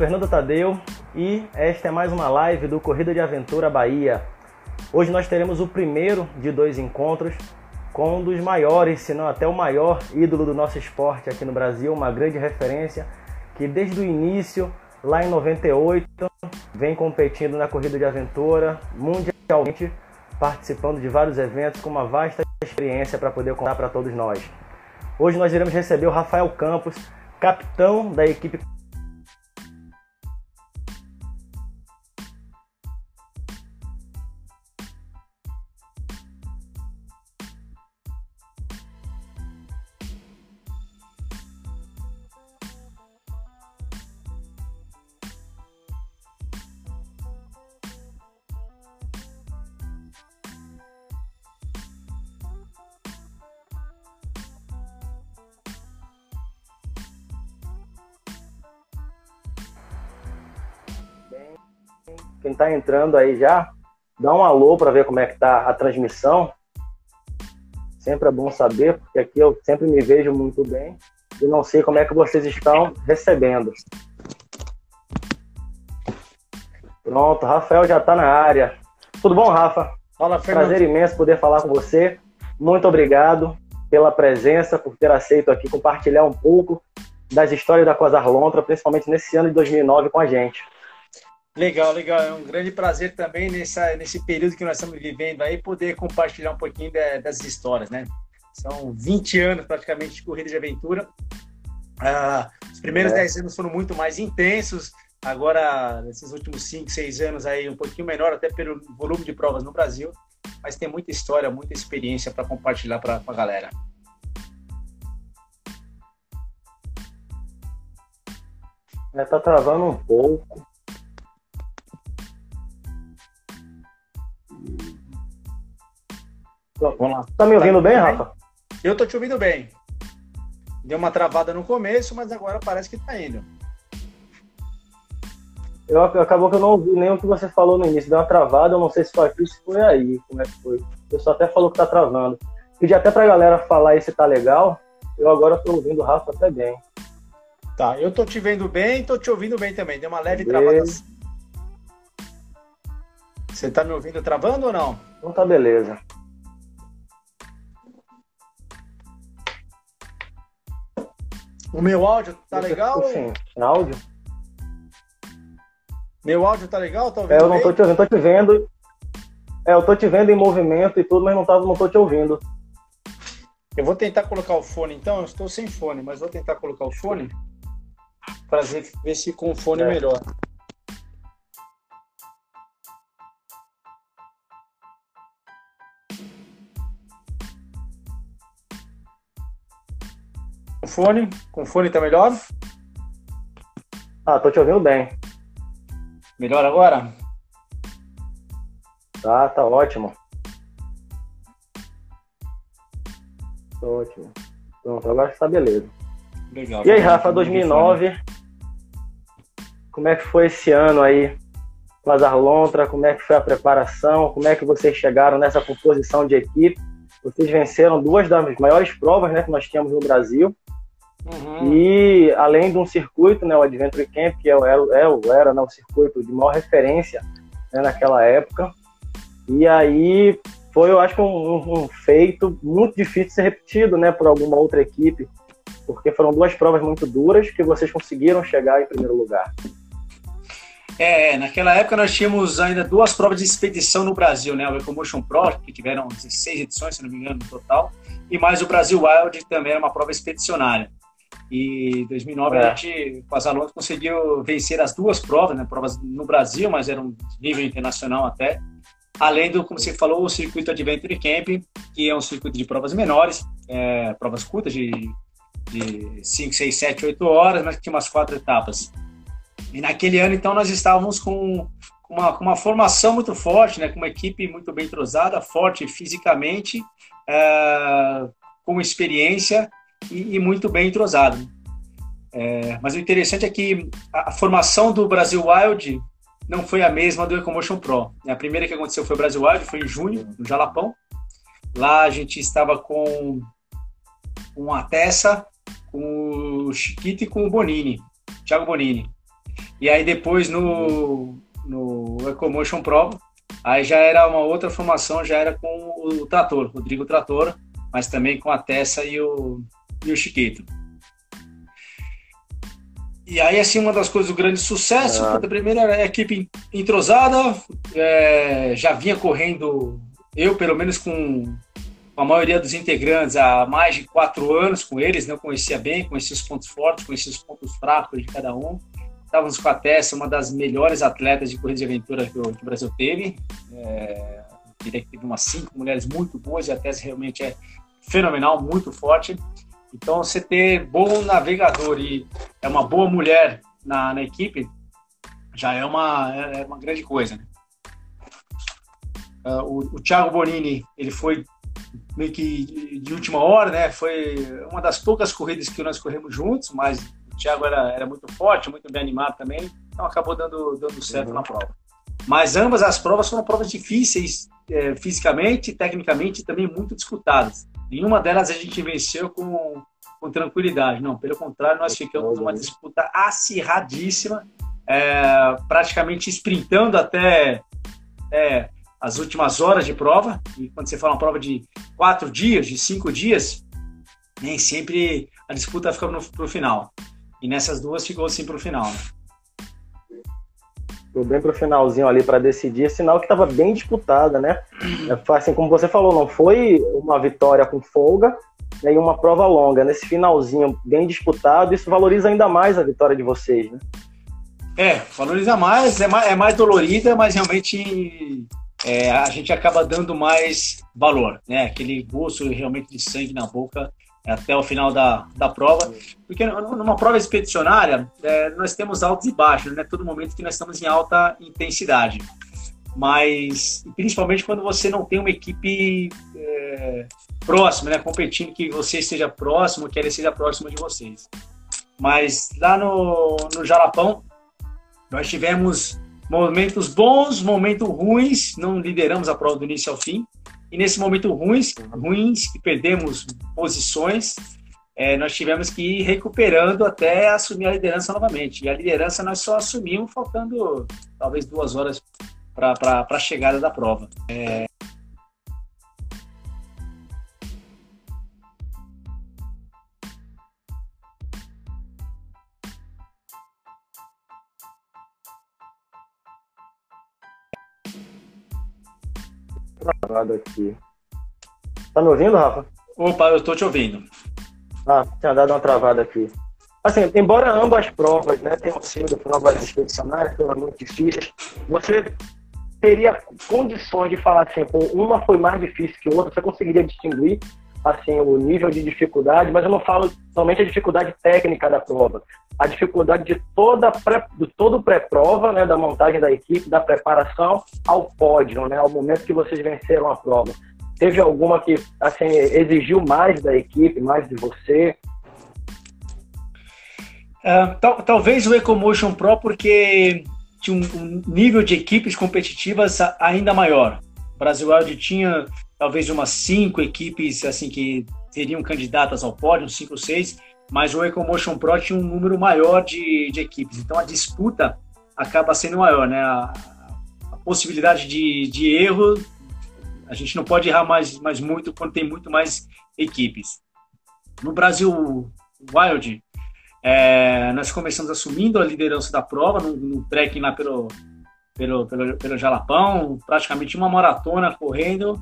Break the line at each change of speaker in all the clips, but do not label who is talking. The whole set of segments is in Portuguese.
Fernando Tadeu e esta é mais uma live do Corrida de Aventura Bahia. Hoje nós teremos o primeiro de dois encontros com um dos maiores, se não até o maior ídolo do nosso esporte aqui no Brasil, uma grande referência que desde o início, lá em 98, vem competindo na corrida de aventura mundialmente, participando de vários eventos com uma vasta experiência para poder contar para todos nós. Hoje nós iremos receber o Rafael Campos, capitão da equipe está entrando aí já, dá um alô para ver como é que tá a transmissão. Sempre é bom saber, porque aqui eu sempre me vejo muito bem e não sei como é que vocês estão recebendo. Pronto, Rafael já está na área. Tudo bom, Rafa?
Fala,
Fernando. Prazer imenso poder falar com você. Muito obrigado pela presença, por ter aceito aqui compartilhar um pouco das histórias da Quasar Lontra, principalmente nesse ano de 2009 com a gente.
Legal, legal. É um grande prazer também nessa, nesse período que nós estamos vivendo aí, poder compartilhar um pouquinho de, das histórias, né? São 20 anos praticamente de corrida de aventura. Ah, os primeiros é. 10 anos foram muito mais intensos. Agora, nesses últimos 5, 6 anos aí, um pouquinho menor, até pelo volume de provas no Brasil. Mas tem muita história, muita experiência para compartilhar para a galera.
É, tá travando um pouco. Vamos lá. Tá me ouvindo tá bem, bem, Rafa?
Eu tô te ouvindo bem. Deu uma travada no começo, mas agora parece que tá indo.
Eu, acabou que eu não ouvi nem o que você falou no início. Deu uma travada, eu não sei se foi aqui, se foi aí. Como é que foi? O pessoal até falou que tá travando. Pedi até pra galera falar aí se tá legal. Eu agora tô ouvindo o Rafa até bem.
Tá, eu tô te vendo bem, tô te ouvindo bem também. Deu uma leve travada. Você tá me ouvindo travando ou não?
Então tá beleza.
O meu áudio tá legal?
Sim, áudio.
Meu áudio tá legal? Tá
é, eu não tô te ouvindo, tô te vendo. É, eu tô te vendo em movimento e tudo, mas não, tá, não tô te ouvindo.
Eu vou tentar colocar o fone então, eu estou sem fone, mas vou tentar colocar o fone para ver, ver se com o fone é. melhor. Fone? Com fone tá melhor?
Ah, tô te ouvindo bem.
Melhor agora?
Tá, tá ótimo. Tá ótimo. Pronto, agora está beleza. Legal. E aí, Rafa, 2009, como é que foi esse ano aí? Lazar Lontra, como é que foi a preparação? Como é que vocês chegaram nessa composição de equipe? Vocês venceram duas das maiores provas né, que nós tínhamos no Brasil. Uhum. E além de um circuito, né, o Adventure Camp, que é, é, é era né, o circuito de maior referência né, naquela época. E aí foi, eu acho, um, um, feito muito difícil de ser repetido né, por alguma outra equipe, porque foram duas provas muito duras que vocês conseguiram chegar em primeiro lugar.
É, naquela época nós tínhamos ainda duas provas de expedição no Brasil, né? O Ecomotion Pro, que tiveram 16 edições, se não me engano, no total, e mais o Brasil Wild, que também era uma prova expedicionária. E em 2009 é. a gente, com as alunas, conseguiu vencer as duas provas, né? Provas no Brasil, mas eram nível internacional até. Além do, como você falou, o circuito Adventure Camp, que é um circuito de provas menores, é, provas curtas de, de 5, 6, 7, 8 horas, mas que tinha umas quatro etapas. E naquele ano, então, nós estávamos com uma, uma formação muito forte, né? com uma equipe muito bem entrosada, forte fisicamente, é, com experiência e, e muito bem entrosado. É, mas o interessante é que a, a, formação do Brasil Wild não foi a mesma do Ecomotion Pro. A primeira que aconteceu foi o Brasil Wild, foi em junho, no Jalapão. Lá a gente estava com, com a Tessa, com o Chiquito e com o Bonini, Thiago Bonini. E aí depois no, no Ecomotion Pro, aí já era uma outra formação, já era com o Trator, Rodrigo Trator, mas também com a Tessa e o, e o Chiquito. E aí, assim, uma das coisas do grande sucesso, ah. a primeira era a equipe entrosada, é, já vinha correndo, eu pelo menos com a maioria dos integrantes há mais de quatro anos com eles, não né? conhecia bem, conhecia os pontos fortes, conhecia os pontos fracos de cada um. Estávamos com a Tessa, uma das melhores atletas de corrida de aventura que o, que o Brasil teve. É, diria que teve umas cinco mulheres muito boas e a Tessa realmente é fenomenal, muito forte. Então, você ter bom navegador e é uma boa mulher na, na equipe já é uma, é, é uma grande coisa. Né? Uh, o, o Thiago Bonini, ele foi meio que de última hora, né? Foi uma das poucas corridas que nós corremos juntos, mas Thiago era, era muito forte, muito bem animado também, então acabou dando, dando certo uhum. na prova. Mas ambas as provas foram provas difíceis é, fisicamente, tecnicamente e também muito disputadas. Nenhuma delas a gente venceu com, com tranquilidade. Não, pelo contrário, nós ficamos numa disputa acirradíssima, é, praticamente sprintando até é, as últimas horas de prova. E quando você fala uma prova de quatro dias, de cinco dias, nem sempre a disputa fica para o final. E nessas duas ficou assim para o final. Né?
Ficou bem para o finalzinho ali para decidir, sinal que estava bem disputada, né? É, assim como você falou, não foi uma vitória com folga, né, e uma prova longa. Nesse finalzinho bem disputado, isso valoriza ainda mais a vitória de vocês, né?
É, valoriza mais, é mais, é mais dolorida, mas realmente é, a gente acaba dando mais valor, né? Aquele gosto realmente de sangue na boca até o final da, da prova. Porque numa prova expedicionária, é, nós temos altos e baixos, né? Todo momento que nós estamos em alta intensidade. Mas, principalmente quando você não tem uma equipe é, próxima, né? Competindo, que você esteja próximo, que ele seja próximo de vocês. Mas lá no, no Jalapão, nós tivemos momentos bons, momentos ruins, não lideramos a prova do início ao fim, e nesse momento ruins, ruins que perdemos posições, é, nós tivemos que ir recuperando até assumir a liderança novamente. E a liderança nós só assumimos faltando talvez duas horas para a chegada da prova. É,
travado aqui. Tá me ouvindo, Rafa?
Opa, eu estou te ouvindo.
Ah, tinha dado uma travada aqui. Assim, embora ambas provas né, tenham sido provas expedicionárias, foram muito difíceis, você teria condições de falar assim, uma foi mais difícil que outra, você conseguiria distinguir assim o nível de dificuldade, mas eu não falo somente a dificuldade técnica da prova, a dificuldade de toda pré, de todo pré-prova, né, da montagem da equipe, da preparação ao pódio, né, ao momento que vocês venceram a prova. Teve alguma que assim exigiu mais da equipe, mais de você?
Uh, tal, talvez o EcoMotion Pro porque tinha um, um, nível de equipes competitivas ainda maior. O Brasil Wild tinha talvez umas cinco equipes assim que seriam candidatas ao pódio, cinco ou seis, mas o EcoMotion Pro tinha um número maior de, de equipes, então a disputa acaba sendo maior, né? A, a, possibilidade de, de erro, a gente não pode errar mais, mais muito quando tem muito mais equipes. No Brasil Wild, é, nós começamos assumindo a liderança da prova, no, no trekking lá pelo, pelo, pelo, pelo Jalapão, praticamente uma maratona correndo,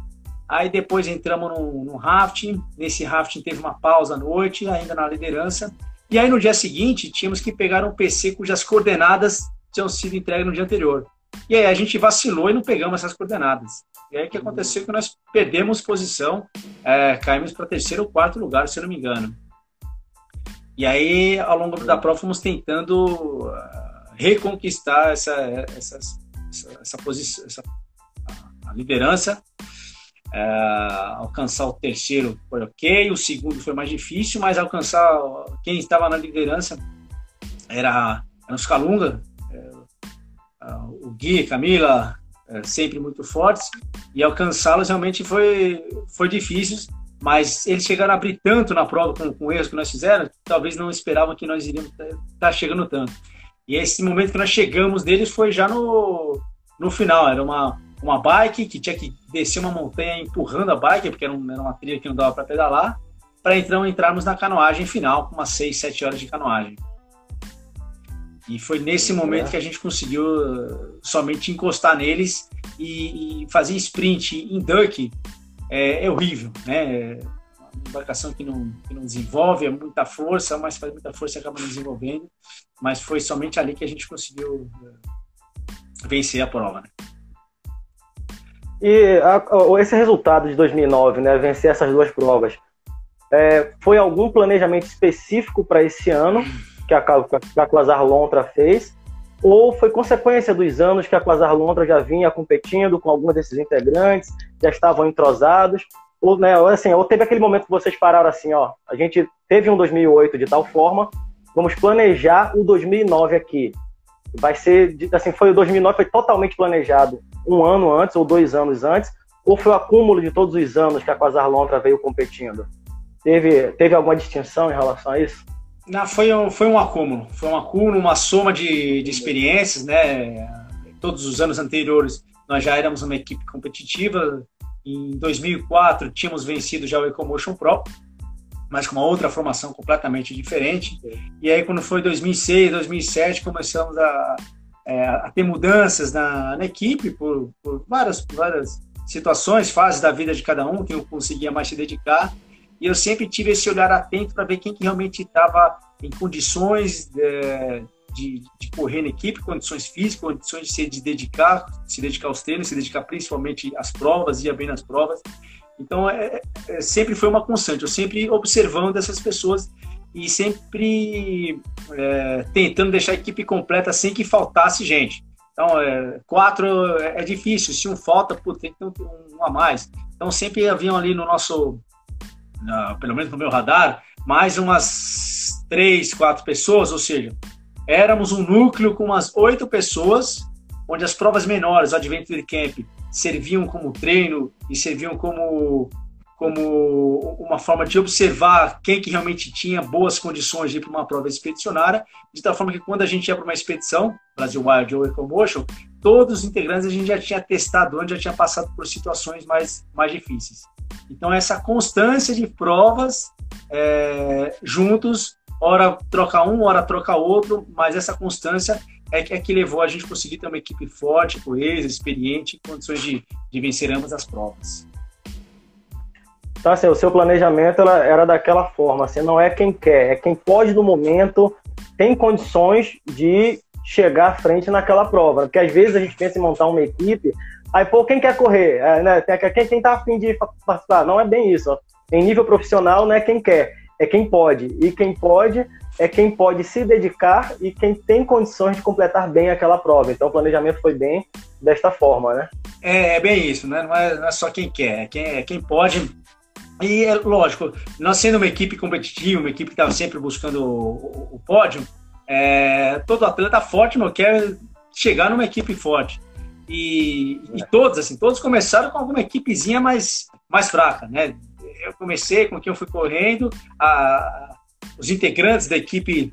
Aí depois entramos no, no rafting. Nesse rafting teve uma pausa à noite, ainda na liderança. E aí no dia seguinte tínhamos que pegar um PC cujas coordenadas tinham sido entregues no dia anterior. E aí a gente vacilou e não pegamos essas coordenadas. E aí o que aconteceu que nós perdemos posição, é, caímos para terceiro ou quarto lugar, se não me engano. E aí ao longo da prova fomos tentando uh, reconquistar essa, essa, essa, essa posição, essa, a liderança é, alcançar o terceiro foi ok, o segundo foi mais difícil, mas alcançar quem estava na liderança era, era os Calunga, é, o Gui, Camila, é, sempre muito fortes, e alcançá-los realmente foi, foi difícil, mas eles chegaram a abrir tanto na prova com, com erros que nós fizemos, talvez não esperavam que nós iríamos estar tá chegando tanto. E esse momento que nós chegamos deles foi já no, no final. Era uma, uma bike que tinha que descer uma montanha empurrando a bike, porque era, um, era uma trilha que não dava para pedalar, para então entrarmos na canoagem final, com umas 6, 7 horas de canoagem. E foi nesse momento que a gente conseguiu uh, somente encostar neles e, e fazer sprint em duck é, é horrível, né? Uma embarcação que não, que não desenvolve, é muita força, mas faz muita força e acaba não desenvolvendo. Mas foi somente ali que a gente conseguiu uh, vencer a prova, né?
E a, esse resultado de 2009, né, vencer essas duas provas, é, foi algum planejamento específico para esse ano que a, que a Quasar Lontra fez? Ou foi consequência dos anos que a Quasar Lontra já vinha competindo com alguns desses integrantes, já estavam entrosados? Ou, né, assim, ou teve aquele momento que vocês pararam assim, ó, a gente teve um 2008 de tal forma, vamos planejar o 2009 aqui. Vai ser, assim, foi o 2009 foi totalmente planejado um ano antes ou dois anos antes, ou foi o acúmulo de todos os anos que a Quasar Lontra veio competindo? Teve, teve alguma distinção em relação a isso?
Não, foi, um, foi um acúmulo. Foi um acúmulo, uma soma de, de experiências, né? Todos os anos anteriores nós já éramos uma equipe competitiva. Em 2004 tínhamos vencido já o Ecomotion Pro, mas com uma outra formação completamente diferente. E aí quando foi 2006, 2007 começamos a, é, a ter mudanças na, na equipe por, por várias, várias situações, fases da vida de cada um que eu conseguia mais se dedicar. E eu sempre tive esse olhar atento para ver quem que realmente estava em condições de, de, de, correr na equipe, condições físicas, condições de se de dedicar, se dedicar aos treinos, se dedicar principalmente às provas, ia bem nas provas. Então, é, é, sempre foi uma constante, eu sempre observando essas pessoas e sempre é, tentando deixar a equipe completa sem que faltasse gente. Então, é, quatro é, é difícil, se um falta, pô, tem que ter um, um a mais. Então, sempre haviam ali no nosso, pelo menos no meu radar, mais umas três, quatro pessoas, ou seja, éramos um núcleo com umas oito pessoas, onde as provas menores, Adventure Camp, serviam como treino e serviam como como uma forma de observar quem que realmente tinha boas condições de ir para uma prova expedicionária, de tal forma que quando a gente ia para uma expedição, Brasil Wild ou Ecomotion, todos os integrantes a gente já tinha testado onde já tinha passado por situações mais, mais difíceis. Então essa constância de provas é, juntos, hora troca um, hora troca outro, mas essa constância é que, é que levou a gente a conseguir ter uma equipe forte, coesa, experiente, em condições de, de vencer ambas as provas.
Então, assim, o seu planejamento era daquela forma, assim, não é quem quer, é quem pode no momento, tem condições de chegar à frente naquela prova. Porque às vezes a gente pensa em montar uma equipe, aí, pô, quem quer correr? É, né? Quem, quem tá afim de participar? Não é bem isso. Ó. Em nível profissional, não é quem quer, é quem pode. E quem pode é quem pode se dedicar e quem tem condições de completar bem aquela prova. Então o planejamento foi bem desta forma, né?
É, é bem isso, né? Não é, não é só quem quer, é quem, é quem pode e é lógico, nós sendo uma equipe competitiva, uma equipe que estava sempre buscando o, o pódio, é, todo atleta forte não quer chegar numa equipe forte. E, e, todos, assim, todos começaram com alguma equipezinha mais, mais fraca, né? Eu comecei com quem eu fui correndo, a, os integrantes da equipe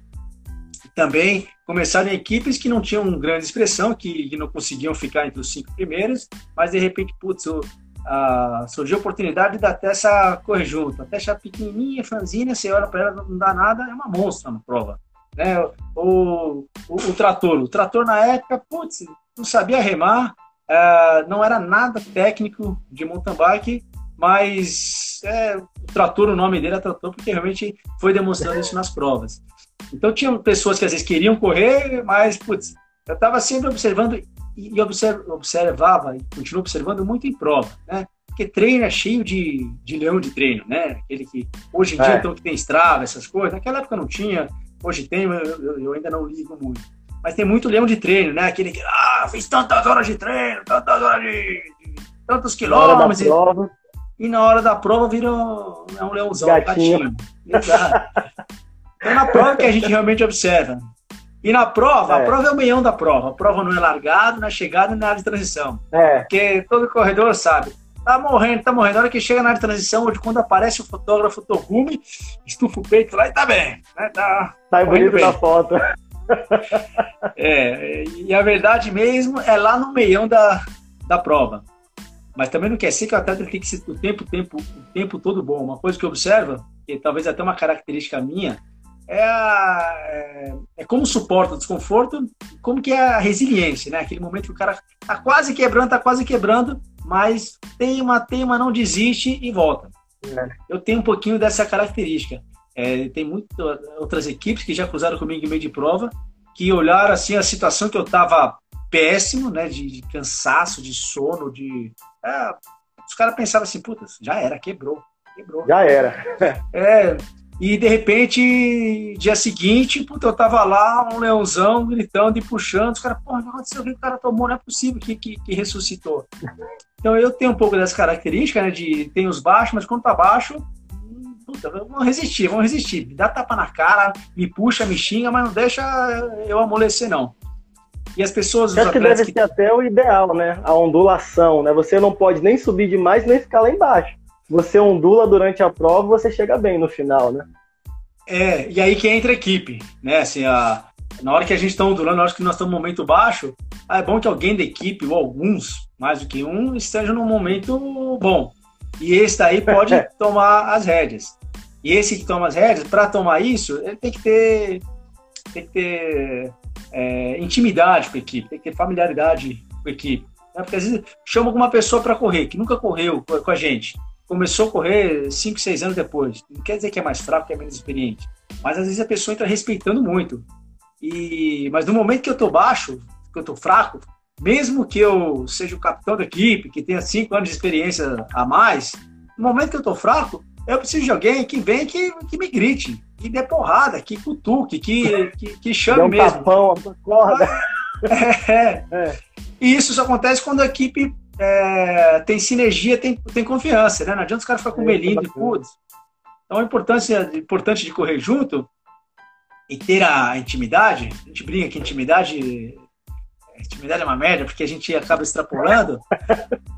também começaram em equipes que não tinham grande expressão, que, que não conseguiam ficar entre os cinco primeiros, mas de repente, putz, o, ah, surgiu a oportunidade da Tessa correr junto. A Tessa pequenininha, franzina, você olha para ela, não dá nada, é uma monstra na prova. Né? O, o, o trator. O trator, na época, putz, não sabia remar, ah, não era nada técnico de mountain bike, mas é, o trator, o nome dele é trator, porque realmente foi demonstrando isso nas provas. Então, tinham pessoas que às vezes queriam correr, mas, putz, eu estava sempre observando e observava e continuo observando muito em prova, né? Porque treino é cheio de, de leão de treino, né? Aquele que hoje em é. dia então, que tem estrava, essas coisas. Naquela época não tinha, hoje tem, eu, eu, eu, ainda não ligo muito. Mas tem muito leão de treino, né? Aquele que, ah, fiz tantas horas de treino, tantas horas de, de tantos quilômetros. E, e, na hora da prova vira um, é um leãozão, gatinho. gatinho. Exato. Então na prova que a gente realmente observa. E na prova, é. a prova é o meião da prova. A prova não é largado, não é chegada, não é área de transição. É. Porque todo corredor sabe. Tá morrendo, tá morrendo. Na hora que chega na área de transição, onde quando aparece o fotógrafo Togume, estufa o peito lá e tá bem. Né? Tá,
tá bonito bem. na foto.
é, e a verdade mesmo é lá no meião da, da prova. Mas também não quer ser que o atleta tem que ser o tempo, tempo, o tempo todo bom. Uma coisa que eu observo, e talvez até uma característica minha, é, a, é, é, como suporta o desconforto, como que é a resiliência, né? Aquele momento que o cara tá quase quebrando, tá quase quebrando, mas teima, teima, não desiste e volta. É. Eu tenho um pouquinho dessa característica. É, tem muitas outras equipes que já cruzaram comigo em meio de prova, que olharam assim a situação que eu tava péssimo, né? De, de cansaço, de sono, de. É, os caras pensavam assim, puta, já era, quebrou, quebrou.
Já era.
é, e de repente, dia seguinte, puta, eu tava lá, um leãozão gritando e puxando. Os caras, porra, não aconteceu o que o cara tomou, não é possível que, que, que, ressuscitou. Então eu tenho um pouco dessa característica, né? De tem os baixos, mas quando tá baixo, puta, vamos resistir, vamos resistir. Me dá tapa na cara, me puxa, me xinga, mas não deixa eu amolecer, não. E as pessoas.
Acho que deve que... ser até o ideal, né? A ondulação, né? Você não pode nem subir demais nem ficar lá embaixo você ondula durante a prova, você chega bem no final, né?
É, e aí que entra a equipe, né? Assim, a, na hora que a gente está ondulando, na hora que nós estamos no momento baixo, é bom que alguém da equipe, ou alguns, mais do que um, esteja num momento bom. E esse daí pode tomar as rédeas. E esse que toma as rédeas, para tomar isso, ele tem que ter, tem que ter é, intimidade com a equipe, tem que ter familiaridade com a equipe. Né? Porque às vezes chama alguma pessoa para correr, que nunca correu com a gente começou a correr 5, 6 anos depois. Não quer dizer que é mais fraco, que é menos experiente. Mas às vezes a pessoa entra respeitando muito. E mas no momento que eu tô baixo, que eu tô fraco, mesmo que eu seja o capitão da equipe, que tenha 5 anos de experiência a mais, no momento que eu tô fraco, eu preciso de alguém que venha que, que me grite, que dê porrada, que cutuque, que, que, que chame um mesmo.
Tapão, corda.
É, é. é. E isso só acontece quando a equipe é, tem sinergia, tem, tem confiança, né? Não adianta os caras ficar com é, melindre, putz. Então a importância importante de correr junto e ter a intimidade, a gente brinca que intimidade, intimidade é uma merda, porque a gente acaba extrapolando.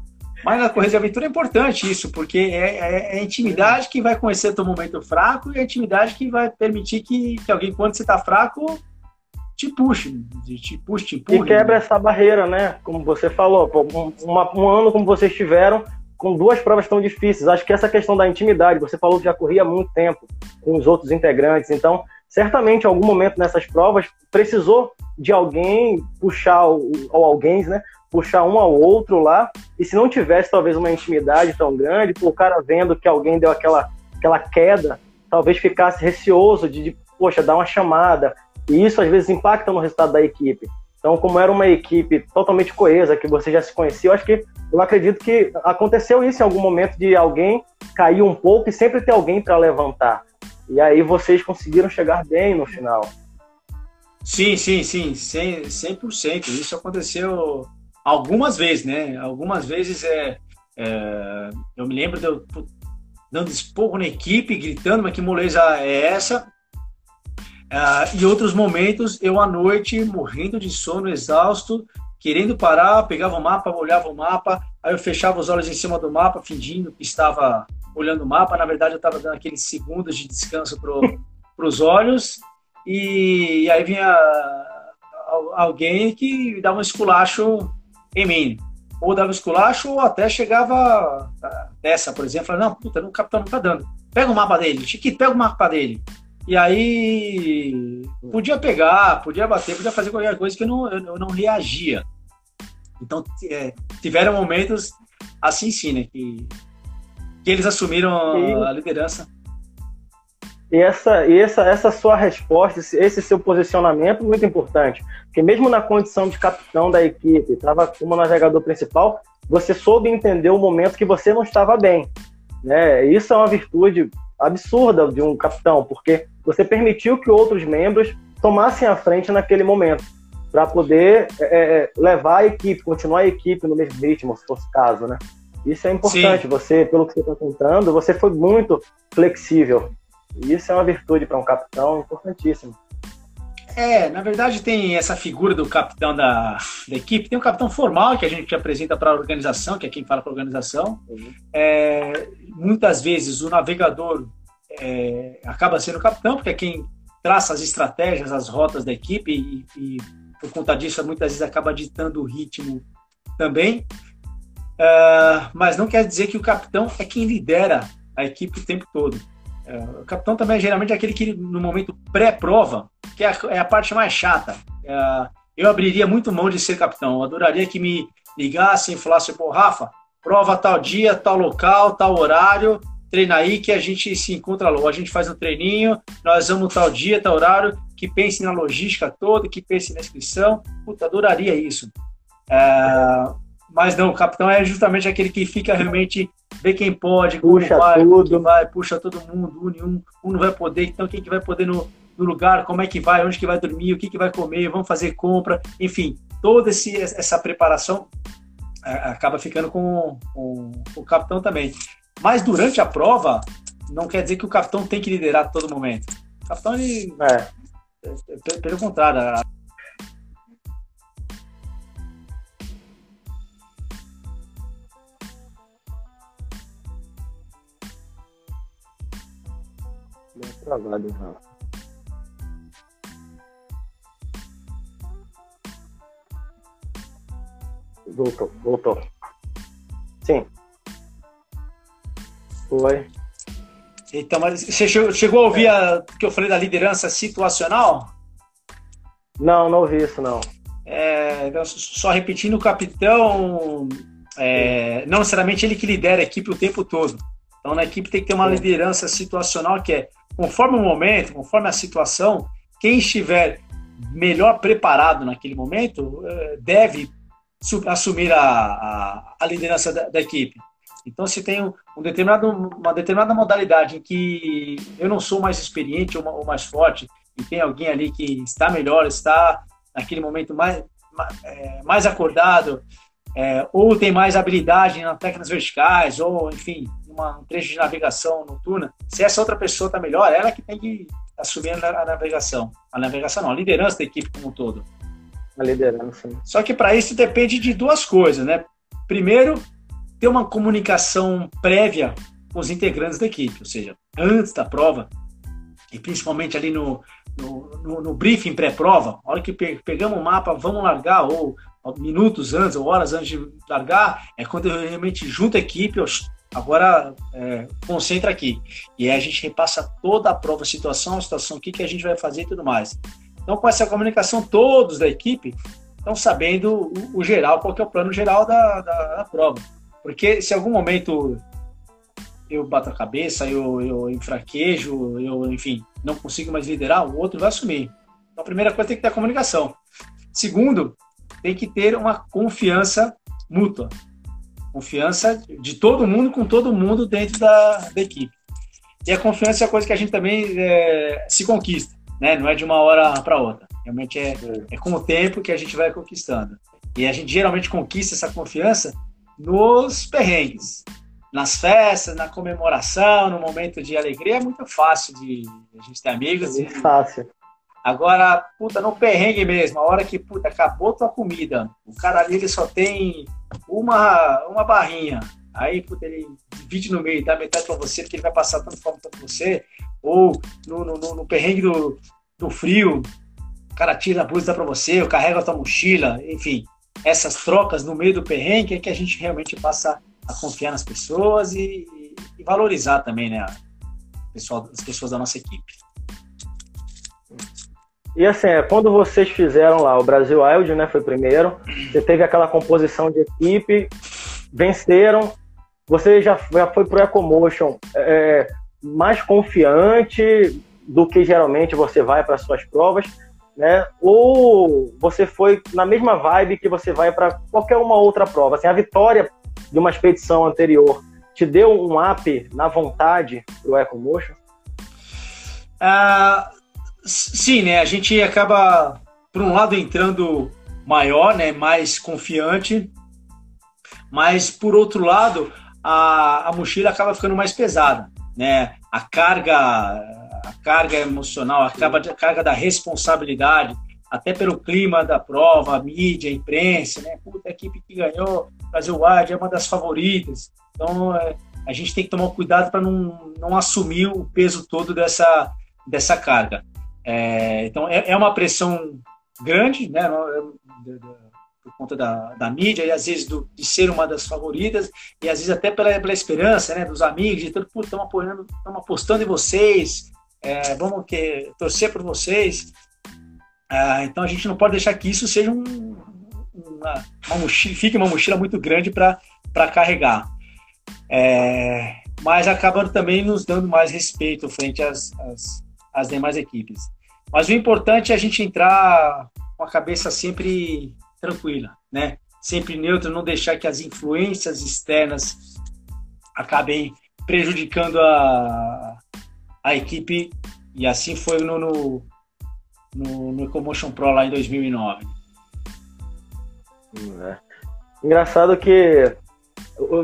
Mas na corrida de aventura é importante isso, porque é, é, é, a intimidade que vai conhecer o teu momento fraco e a intimidade que vai permitir que, que alguém, quando você está fraco, te puxe, te puxe, te empurre.
E quebra né? essa barreira, né? Como você falou, um, uma, um ano como vocês tiveram, com duas provas tão difíceis. Acho que essa questão da intimidade, você falou que já corria há muito tempo com os outros integrantes, então certamente em algum momento nessas provas precisou de alguém puxar, ou alguém, né? Puxar um ao outro lá, e se não tivesse talvez uma intimidade tão grande, o cara vendo que alguém deu aquela, aquela queda, talvez ficasse receoso de, de poxa, dar uma chamada, e isso às vezes impacta no resultado da equipe. Então, como era uma equipe totalmente coesa, que você já se conhecia, eu acho que eu acredito que aconteceu isso em algum momento de alguém cair um pouco e sempre ter alguém para levantar. E aí vocês conseguiram chegar bem no final.
Sim, sim, sim, 100%. 100%. Isso aconteceu algumas vezes, né? Algumas vezes é, é eu me lembro de eu dando esporro na equipe, gritando, mas que moleza é essa? Uh, e outros momentos, eu à noite, morrendo de sono, exausto, querendo parar, pegava o mapa, olhava o mapa, aí eu fechava os olhos em cima do mapa, fingindo que estava olhando o mapa. Na verdade, eu estava dando aqueles segundos de descanso para os olhos, e, e, aí vinha alguém que dava um esculacho em mim. Ou dava esculacho, ou até chegava dessa, por exemplo, falava, não, puta, o capitão não tá dando. Pega o mapa dele, Chiquito, pega o mapa dele. E aí podia pegar, podia bater, podia fazer qualquer coisa que eu não, eu não reagia. Então é, tiveram momentos assim sim, né? Que, que eles assumiram a liderança.
E essa, e essa, essa sua resposta, esse seu posicionamento é muito importante. Porque mesmo na condição de capitão da equipe, estava como navegador principal, você soube entender o momento que você não estava bem. Né? Isso é uma virtude absurda de um capitão, porque você permitiu que outros membros tomassem a frente naquele momento, para poder é, é, levar a equipe, continuar a equipe no mesmo ritmo, se fosse o caso, né? Isso é importante. Sim. Você, pelo que você está contando, você foi muito flexível. E isso é uma virtude para um capitão importantíssimo.
É, na verdade tem essa figura do capitão da, da equipe, tem um capitão formal que a gente apresenta para a organização, que é quem fala para a organização. Uhum. É, muitas vezes o navegador é, acaba sendo o capitão, porque é quem traça as estratégias, as rotas da equipe e, e por conta disso muitas vezes acaba ditando o ritmo também. Uh, mas não quer dizer que o capitão é quem lidera a equipe o tempo todo. Uh, o capitão também é geralmente aquele que no momento pré-prova, que é a, é a, parte mais chata. Uh, eu abriria muito mão de ser capitão. Eu adoraria que me ligassem e falassem, pô, Rafa, prova tal dia, tal local, tal horário, treina aí que a gente se encontra logo. A gente faz um treininho, nós vamos tal dia, tal horário, que pense na logística toda, que pense na inscrição. Puta, adoraria isso. É, mas não, o capitão é justamente aquele que fica realmente, vê quem pode,
puxa
vai,
tudo.
vai, puxa todo mundo, une um, um não vai poder, então quem que vai poder no, no lugar, como é que vai, onde que vai dormir, o que que vai comer, vamos fazer compra, enfim, toda esse, essa preparação é, acaba ficando com, com, com, o capitão também. Mas durante a prova, não quer dizer que o capitão tem que liderar a todo momento. O capitão, ele, é. é pelo contrário,
travado, Rafa. Voltou, voltou. Sim. Foi.
Então, mas você chegou, a ouvir a, que eu falei da liderança situacional?
Não, não ouvi isso, não.
É, então, só repetindo, o capitão, é, não necessariamente ele que lidera a equipe o tempo todo. Então, na equipe tem que ter uma liderança situacional que é conforme o momento, conforme a situação, quem estiver melhor preparado naquele momento eh, deve assumir a, a, a liderança da, da, equipe. Então, se tem um, um, uma determinada modalidade em que eu não sou mais experiente ou, ou, mais forte, e tem alguém ali que está melhor, está naquele momento mais, é, mais acordado, é, ou tem mais habilidade nas técnicas verticais, ou enfim, uma, um trecho de navegação noturna, se essa outra pessoa está melhor, ela que tem que assumir a navegação. A navegação não, a liderança da equipe como um todo.
A liderança.
Só que para isso depende de duas coisas, né? Primeiro, ter uma comunicação prévia com os integrantes da equipe, ou seja, antes da prova, e principalmente ali no, no, no, no briefing pré-prova, a hora que pegamos o mapa, vamos largar, ou minutos antes, ou horas antes de largar, é quando eu realmente junto a equipe, eu Agora, é, concentra aqui. E aí a gente repassa toda a prova, a situação, a situação, o que, que a gente vai fazer e tudo mais. Então, com essa comunicação, todos da equipe estão sabendo o, o geral, qual que é o plano geral da, da, da, prova. Porque se em algum momento eu bato a cabeça, eu, eu enfraquejo, eu, enfim, não consigo mais liderar, o outro vai assumir. Então, a primeira coisa tem que ter a comunicação. Segundo, tem que ter uma confiança mútua confiança de todo mundo com todo mundo dentro da, da equipe. E a confiança é a coisa que a gente também é, se conquista, né? Não é de uma hora para outra. Realmente é, é com o tempo que a gente vai conquistando. E a gente geralmente conquista essa confiança nos perrengues, nas festas, na comemoração, no momento de alegria. É muito fácil de a gente ter amigos. É
muito fácil.
Agora, puta, no perrengue mesmo, a hora que puta, acabou tua comida, o cara ali ele só tem uma, uma barrinha. Aí, puta, ele divide no meio, dá metade para você, porque ele vai passar tanto fome quanto você. Ou no, no, no, perrengue do, do frio, o cara tira a blusa para você, ou carrega a tua mochila, enfim. Essas trocas no meio do perrengue é que a gente realmente passa a confiar nas pessoas e, e valorizar também, né, pessoal, as pessoas da nossa equipe.
E assim, é, quando vocês fizeram lá o Brasil Wild, né, foi primeiro, você teve aquela composição de equipe, venceram, você já, já foi pro Ecomotion é, mais confiante do que geralmente você vai para suas provas, né? Ou você foi na mesma vibe que você vai para qualquer uma outra prova? Assim, a vitória de uma expedição anterior te deu um up na vontade pro Ecomotion?
Uh, Sim, né? A gente acaba, por um lado, entrando maior, né? Mais confiante, mas por outro lado, a, a mochila acaba ficando mais pesada, né? A carga, a carga emocional, acaba a carga da responsabilidade, até pelo clima da prova, a mídia, a imprensa, né? Puta, a equipe que ganhou, Brasil Wide é uma das favoritas. Então, é, a gente tem que tomar cuidado para não, não assumir o peso todo dessa, dessa carga. É, então é, é, uma pressão grande, né? Por conta da, da mídia e às vezes do, de ser uma das favoritas e às vezes até pela, pela esperança, né? Dos amigos, de tudo, estamos apoiando, estamos apostando em vocês, é, vamos que, torcer por vocês. Ah, então a gente não pode deixar que isso seja um, uma, uma mochila, fique uma mochila muito grande para carregar. É, mas acabando também nos dando mais respeito frente às, às, às demais equipes. Mas o importante é a gente entrar com a cabeça sempre tranquila, né? Sempre neutro, não deixar que as influências externas acabem prejudicando a, a equipe. E assim foi no, no, no, no Ecomotion Pro lá em 2009.
É. Engraçado que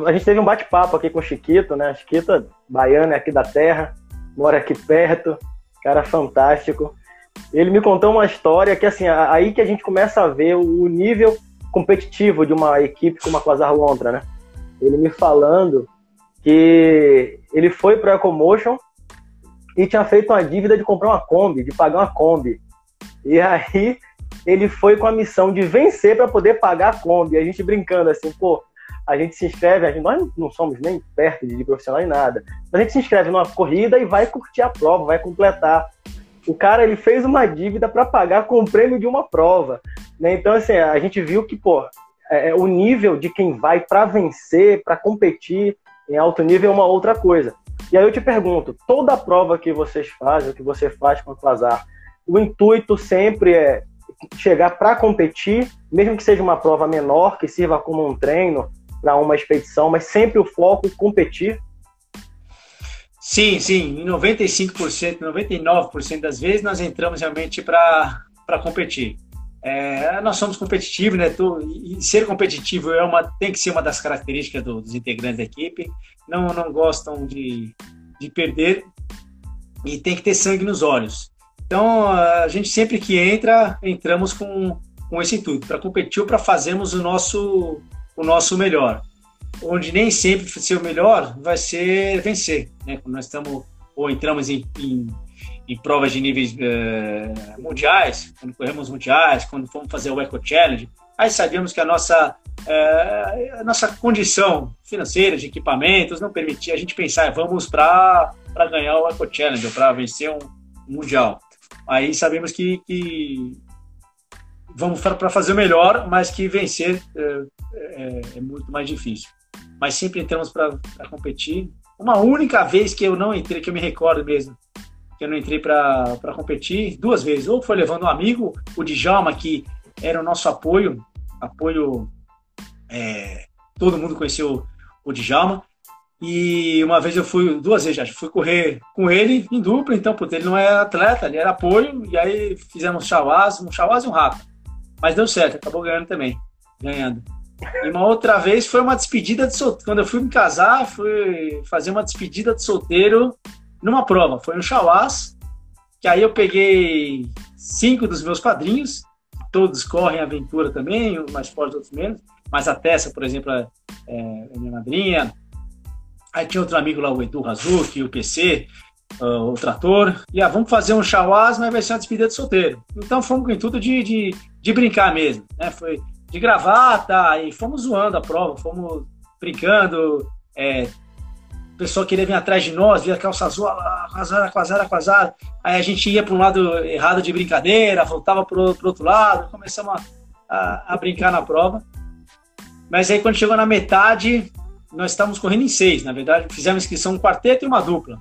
a gente teve um bate-papo aqui com o Chiquito, né? Chiquito, baiano, é aqui da terra, mora aqui perto, cara fantástico. Ele me contou uma história que, assim, aí que a gente começa a ver o nível competitivo de uma equipe como a Quasar Lontra, né? Ele me falando que ele foi para a Ecomotion e tinha feito uma dívida de comprar uma Kombi, de pagar uma Kombi. E aí ele foi com a missão de vencer para poder pagar a Kombi. A gente brincando assim, pô, a gente se inscreve, a gente, nós não somos nem perto de, profissional em nada. A gente se inscreve numa corrida e vai curtir a prova, vai completar. O cara ele fez uma dívida para pagar com o prêmio de uma prova. Né? Então, assim, a gente viu que, pô, é, é o nível de quem vai para vencer, para competir em alto nível é uma outra coisa. E aí eu te pergunto, toda prova que vocês fazem, que você faz com o Quasar, o intuito sempre é chegar para competir, mesmo que seja uma prova menor, que sirva como um treino para uma expedição, mas sempre o foco competir?
Sim, sim. Em 95%, 99% das vezes nós entramos realmente para competir. É, nós somos competitivos, né? e ser competitivo é uma, tem que ser uma das características do, dos integrantes da equipe. Não, não gostam de, de perder e tem que ter sangue nos olhos. Então, a gente sempre que entra, entramos com, com esse intuito, para competir ou para fazermos o nosso, o nosso melhor. Onde nem sempre ser o melhor vai ser vencer. Né? Quando nós estamos ou entramos em, em, em provas de níveis uh, mundiais, quando corremos mundiais, quando fomos fazer o Eco Challenge, aí sabíamos que a nossa, uh, a nossa condição financeira, de equipamentos, não permitia a gente pensar, vamos para ganhar o Eco Challenge ou para vencer um mundial. Aí sabemos que, que vamos para fazer o melhor, mas que vencer é, é, é muito mais difícil. Mas sempre entramos para competir. Uma única vez que eu não entrei, que eu me recordo mesmo, que eu não entrei para competir, duas vezes. Ou foi levando um amigo, o Djalma, que era o nosso apoio, apoio. É, todo mundo conheceu o Djalma. E uma vez eu fui, duas vezes já, fui correr com ele em dupla, então, porque ele não é atleta, ele era apoio, e aí fizemos um chawaz, um chawaz e um rato. Mas deu certo, acabou ganhando também, ganhando. E uma outra vez foi uma despedida de solteiro. Quando eu fui me casar, fui fazer uma despedida de solteiro numa prova. Foi um chawaz, que aí eu peguei cinco dos meus padrinhos, todos correm aventura também, uns mais fortes, outros menos. Mas a Tessa, por exemplo, é, é minha madrinha, Aí tinha outro amigo lá, o Edu Razuki, o PC, uh, ah, o Trator. E ah, vamos fazer um chawaz, mas vai ser uma despedida de solteiro. Então fomos com o intuito de, de, de brincar mesmo. Né? Foi de gravata, e fomos zoando a prova, fomos brincando. É, o pessoal queria vir atrás de nós, via calça azul, quasara, quasara, quasara. Aí a gente ia para um lado errado de brincadeira, voltava para o outro lado, começamos a, a, a brincar na prova. Mas aí quando chegou na metade, nós estávamos correndo em seis, na verdade, fizemos inscrição um quarteto e uma dupla.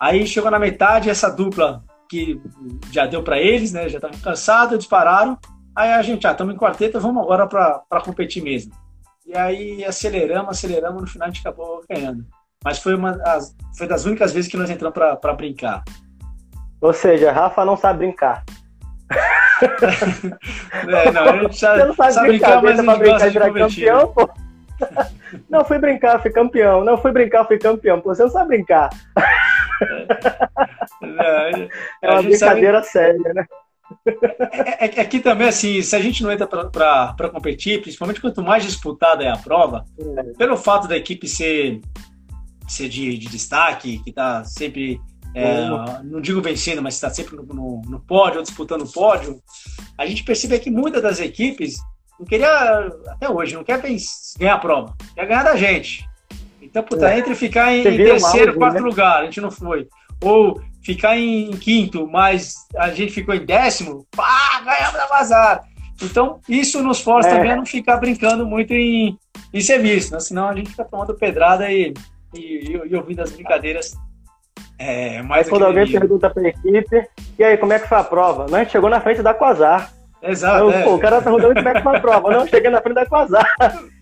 Aí chegou na metade, essa dupla que já deu para eles, né? Já estavam cansados, eles pararam. Aí a gente, ah, estamos em quarteto, vamos agora para competir mesmo. E aí aceleramos, aceleramos, no final a gente acabou ganhando. Mas foi uma das, foi das únicas vezes que nós entramos para brincar.
Ou seja, Rafa não sabe brincar.
é, não, a gente sabe, Você não sabe, sabe brincar, brincar mas a gente gosta de competir. Campeão, pô. Não, fui brincar, fui campeão. Não, fui brincar, fui campeão. Pô, você não sabe brincar. É, é uma brincadeira sabe... séria, né? É, é, aqui também, assim, se a gente não entra para competir, principalmente quanto mais disputada é a prova, é. pelo fato da equipe ser, ser de, de destaque, que está sempre é, não digo vencendo, mas está sempre no, no, no, pódio, ou disputando o pódio, a gente percebe que muitas das equipes não queria, até hoje, não quer ganhar a prova, quer ganhar da gente. Então, puta, é. entre ficar em, em terceiro, quarto né? lugar, a gente não foi, ou ficar em quinto, mas a gente ficou em décimo, pá, ganhamos da vazar. Então, isso nos força é. também a não ficar brincando muito em, em ser visto, né? senão a gente fica tomando pedrada e, e, e ouvindo as brincadeiras
é, mais quando alguém nível. pergunta pra equipe, e aí, como é que foi a prova? Não, a gente chegou na frente da Quasar.
Exato. Eu,
é. pô, o cara tá é que foi a prova. Não, cheguei na frente da Quasar.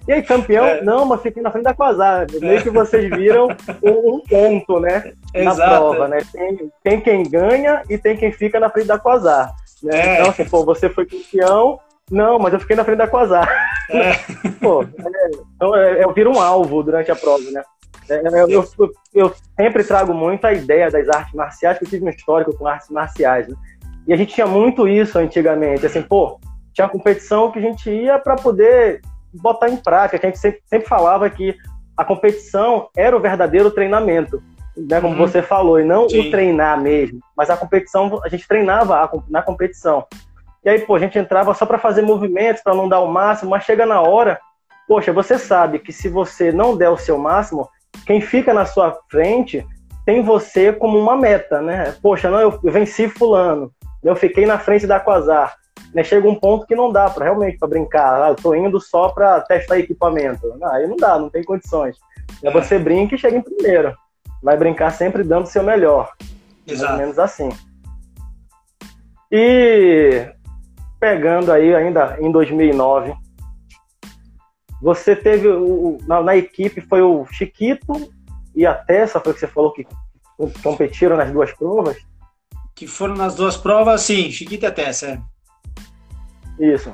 E aí, campeão? É. Não, mas fiquei na frente da Quasar. Meio que vocês viram um, um ponto, né? Exato. Na prova, né? Tem, tem quem ganha e tem quem fica na frente da Quasar. Né? É. Então, assim, pô, você foi campeão, não, mas eu fiquei na frente da Quasar. É. Pô, é, então é, eu viro um alvo durante a prova, né? É, eu, eu, eu, sempre trago muito a ideia das artes marciais, que eu tive um histórico com artes marciais. Né? E a gente tinha muito isso antigamente. Assim, pô, tinha competição que a gente ia para poder botar em prática. A gente sempre, sempre falava que a competição era o verdadeiro treinamento, né, como uhum. você falou, e não Sim. o treinar mesmo. Mas a competição, a gente treinava na competição. E aí, pô, a gente entrava só para fazer movimentos, para não dar o máximo, mas chega na hora, poxa, você sabe que se você não der o seu máximo, quem fica na sua frente tem você como uma meta, né? Poxa, não, eu venci fulano, eu fiquei na frente da Quasar. Né? Chega um ponto que não dá para realmente para brincar. Ah, eu tô indo só para testar equipamento. Não, aí não dá, não tem condições. É você brinca e chega em primeiro. Vai brincar sempre dando o seu melhor. Exato. Mais ou menos assim. E pegando aí ainda em 2009, você teve o, na, na, equipe foi o Chiquito e a Tessa, foi o que você falou que competiram nas duas provas?
Que foram nas duas provas, sim, Chiquito e a Tessa.
Isso.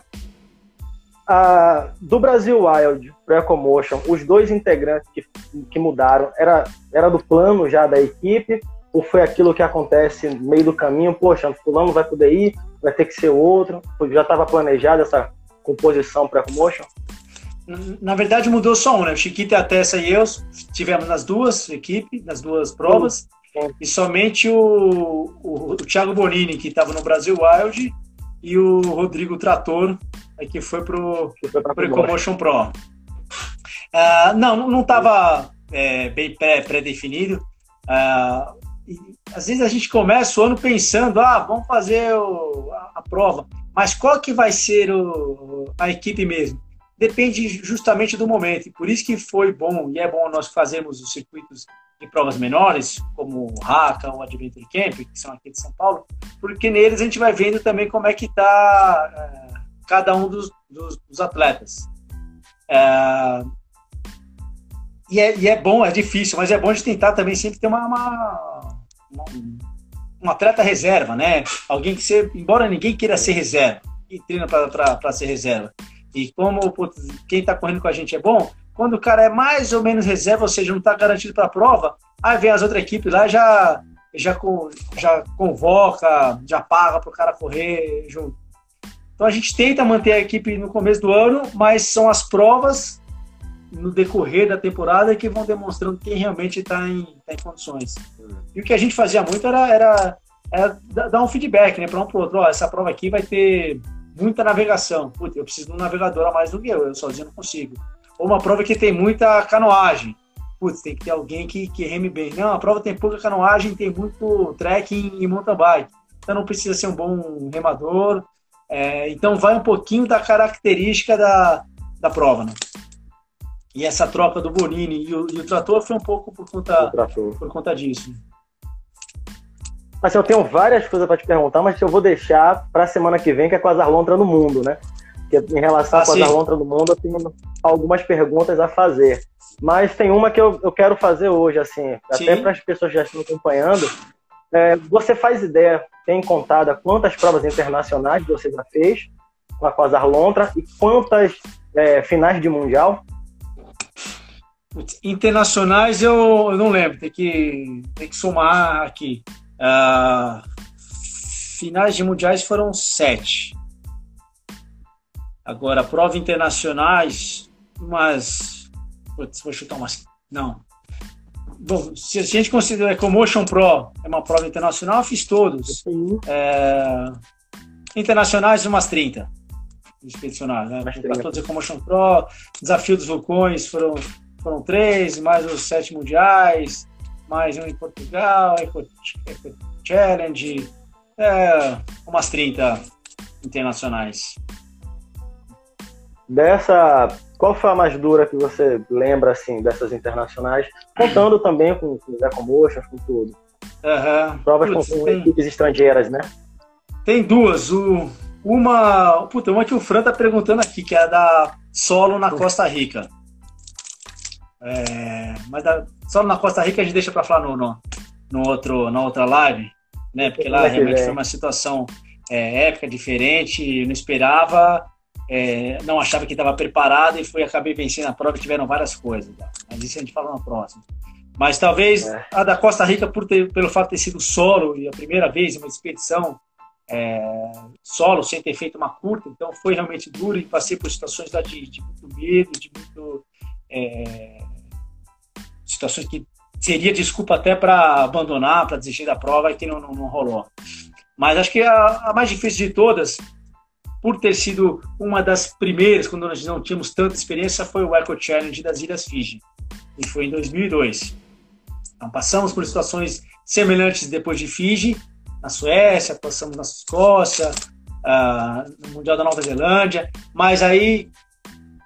Ah, do Brasil Wild pro Ecomotion, os dois integrantes que, que mudaram, era, era do plano já da equipe? Ou foi aquilo que acontece no meio do caminho? Poxa, fulano vai poder ir, vai ter que ser outro? Já estava planejada essa composição para Ecomotion?
Na verdade, mudou só um, né? O Chiquita, a Tessa e eu tivemos nas duas equipes, nas duas provas. E somente o, o, o Thiago Bonini, que estava no Brasil Wild, e o Rodrigo Trator, que foi para o Ecomotion Pro. Uh, não, não estava é, bem pré-definido. uh, às vezes a gente começa o ano pensando, ah, vamos fazer o, a, a, prova, mas qual que vai ser o, a equipe mesmo? Depende justamente do momento. Por isso que foi bom, e é bom nós fazermos os circuitos de provas menores, como o Haka ou o Adventure Camp, que são aqui de São Paulo, porque neles a gente vai vendo também como é que está é, cada um dos, dos, dos atletas. É, e, é, e, é, bom, é difícil, mas é bom de tentar também sempre ter uma, uma, uma um atleta reserva, né? Alguém que você, embora ninguém queira ser reserva, e treina para ser reserva. E como putz, quem está correndo com a gente é bom, quando o cara é mais ou menos reserva, ou seja, não está garantido para a prova, aí vem as outras equipes lá já já, já convoca, já paga para o cara correr junto. Então a gente tenta manter a equipe no começo do ano, mas são as provas no decorrer da temporada que vão demonstrando quem realmente está em, tá em condições. E o que a gente fazia muito era, era, era dar um feedback né, para um para outro. Ó, essa prova aqui vai ter muita navegação. Putz, eu preciso de um navegador a mais do que eu, eu sozinho não consigo. Ou uma prova que tem muita canoagem. Putz, tem que ter alguém que, que reme bem. Não, a prova tem pouca canoagem, tem muito trekking e mountain bike. Então não precisa ser um bom remador. É, então vai um pouquinho da característica da, da prova, né? E essa troca do Bonini e o, e o trator foi um pouco por conta, por conta disso.
Assim, eu tenho várias coisas para te perguntar, mas eu vou deixar para a semana que vem, que é com a Zarlontra no Mundo, né? Porque em relação ah, com a Zarlontra no Mundo, eu tenho algumas perguntas a fazer. Mas tem uma que eu, eu quero fazer hoje, assim, sim. até para as pessoas que já estão acompanhando. É, você faz ideia, tem contada quantas provas internacionais você já fez com a Quasar Lontra e quantas é, finais de Mundial?
Internacionais eu, eu, não lembro, tem que, tem que somar aqui. Uh, finais de mundiais foram sete. Agora, prova internacionais, umas. Putz, vou chutar umas. Não. bom, se a gente considera que o Motion Pro é uma prova internacional, eu fiz todos. É, internacionais, umas 30 expedicionários, né? Para todos com Motion Pro, Desafio dos Vulcões foram, foram três, mais os sete mundiais, mais um em Portugal, Eco, Eco Challenge, é, umas 30 internacionais.
Dessa, qual foi a mais dura que você lembra assim dessas internacionais, contando também com, com Ecomotion, com tudo?
Uhum.
Provas Putz, com, tem, equipes estrangeiras, né?
Tem duas. O, uma, puta, uma que o Fran tá perguntando aqui, que é a da solo na Costa Rica. É, mas da solo na Costa Rica a gente deixa para falar no, no, no, outro, na outra live, né? Porque lá realmente foi uma situação é, épica, diferente, não esperava, é, não achava que estava preparado e foi acabei vencendo a prova e tiveram várias coisas. Tá? Mas isso a gente fala na próxima. Mas talvez é. a da Costa Rica, por ter, pelo fato de ter sido solo e a primeira vez uma expedição é, solo, sem ter feito uma curta, então foi realmente duro e passei por situações lá de, de muito medo, de muito. É, situações que seria desculpa até para abandonar, para desistir da prova e que não, não, não rolou. Mas acho que a, a, mais difícil de todas, por ter sido uma das primeiras, quando nós não tínhamos tanta experiência, foi o Eco Challenge das Ilhas Fiji. E foi em 2002. Então, passamos por situações semelhantes depois de Fiji, na Suécia, passamos na Escócia, uh, no Mundial da Nova Zelândia, mas aí,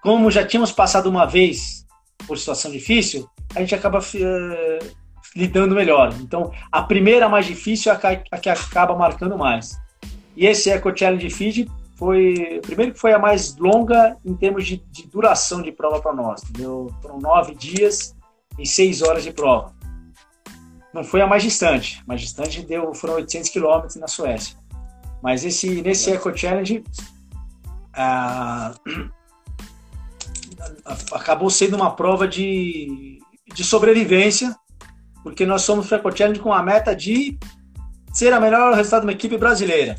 como já tínhamos passado uma vez por situação difícil, a gente acaba uh, lidando melhor. Então, a primeira mais difícil é a que acaba marcando mais. E esse Eco Challenge Fiji foi, primeiro que foi a mais longa em termos de, de duração de prova para nós. Entendeu? Foram nove dias e seis horas de prova. Não foi a mais distante. A mais distante deu, foram 800 quilômetros na Suécia. Mas esse, nesse Eco Challenge ah, acabou sendo uma prova de, de sobrevivência, porque nós somos para Eco Challenge com a meta de ser a melhor resultado de uma equipe brasileira.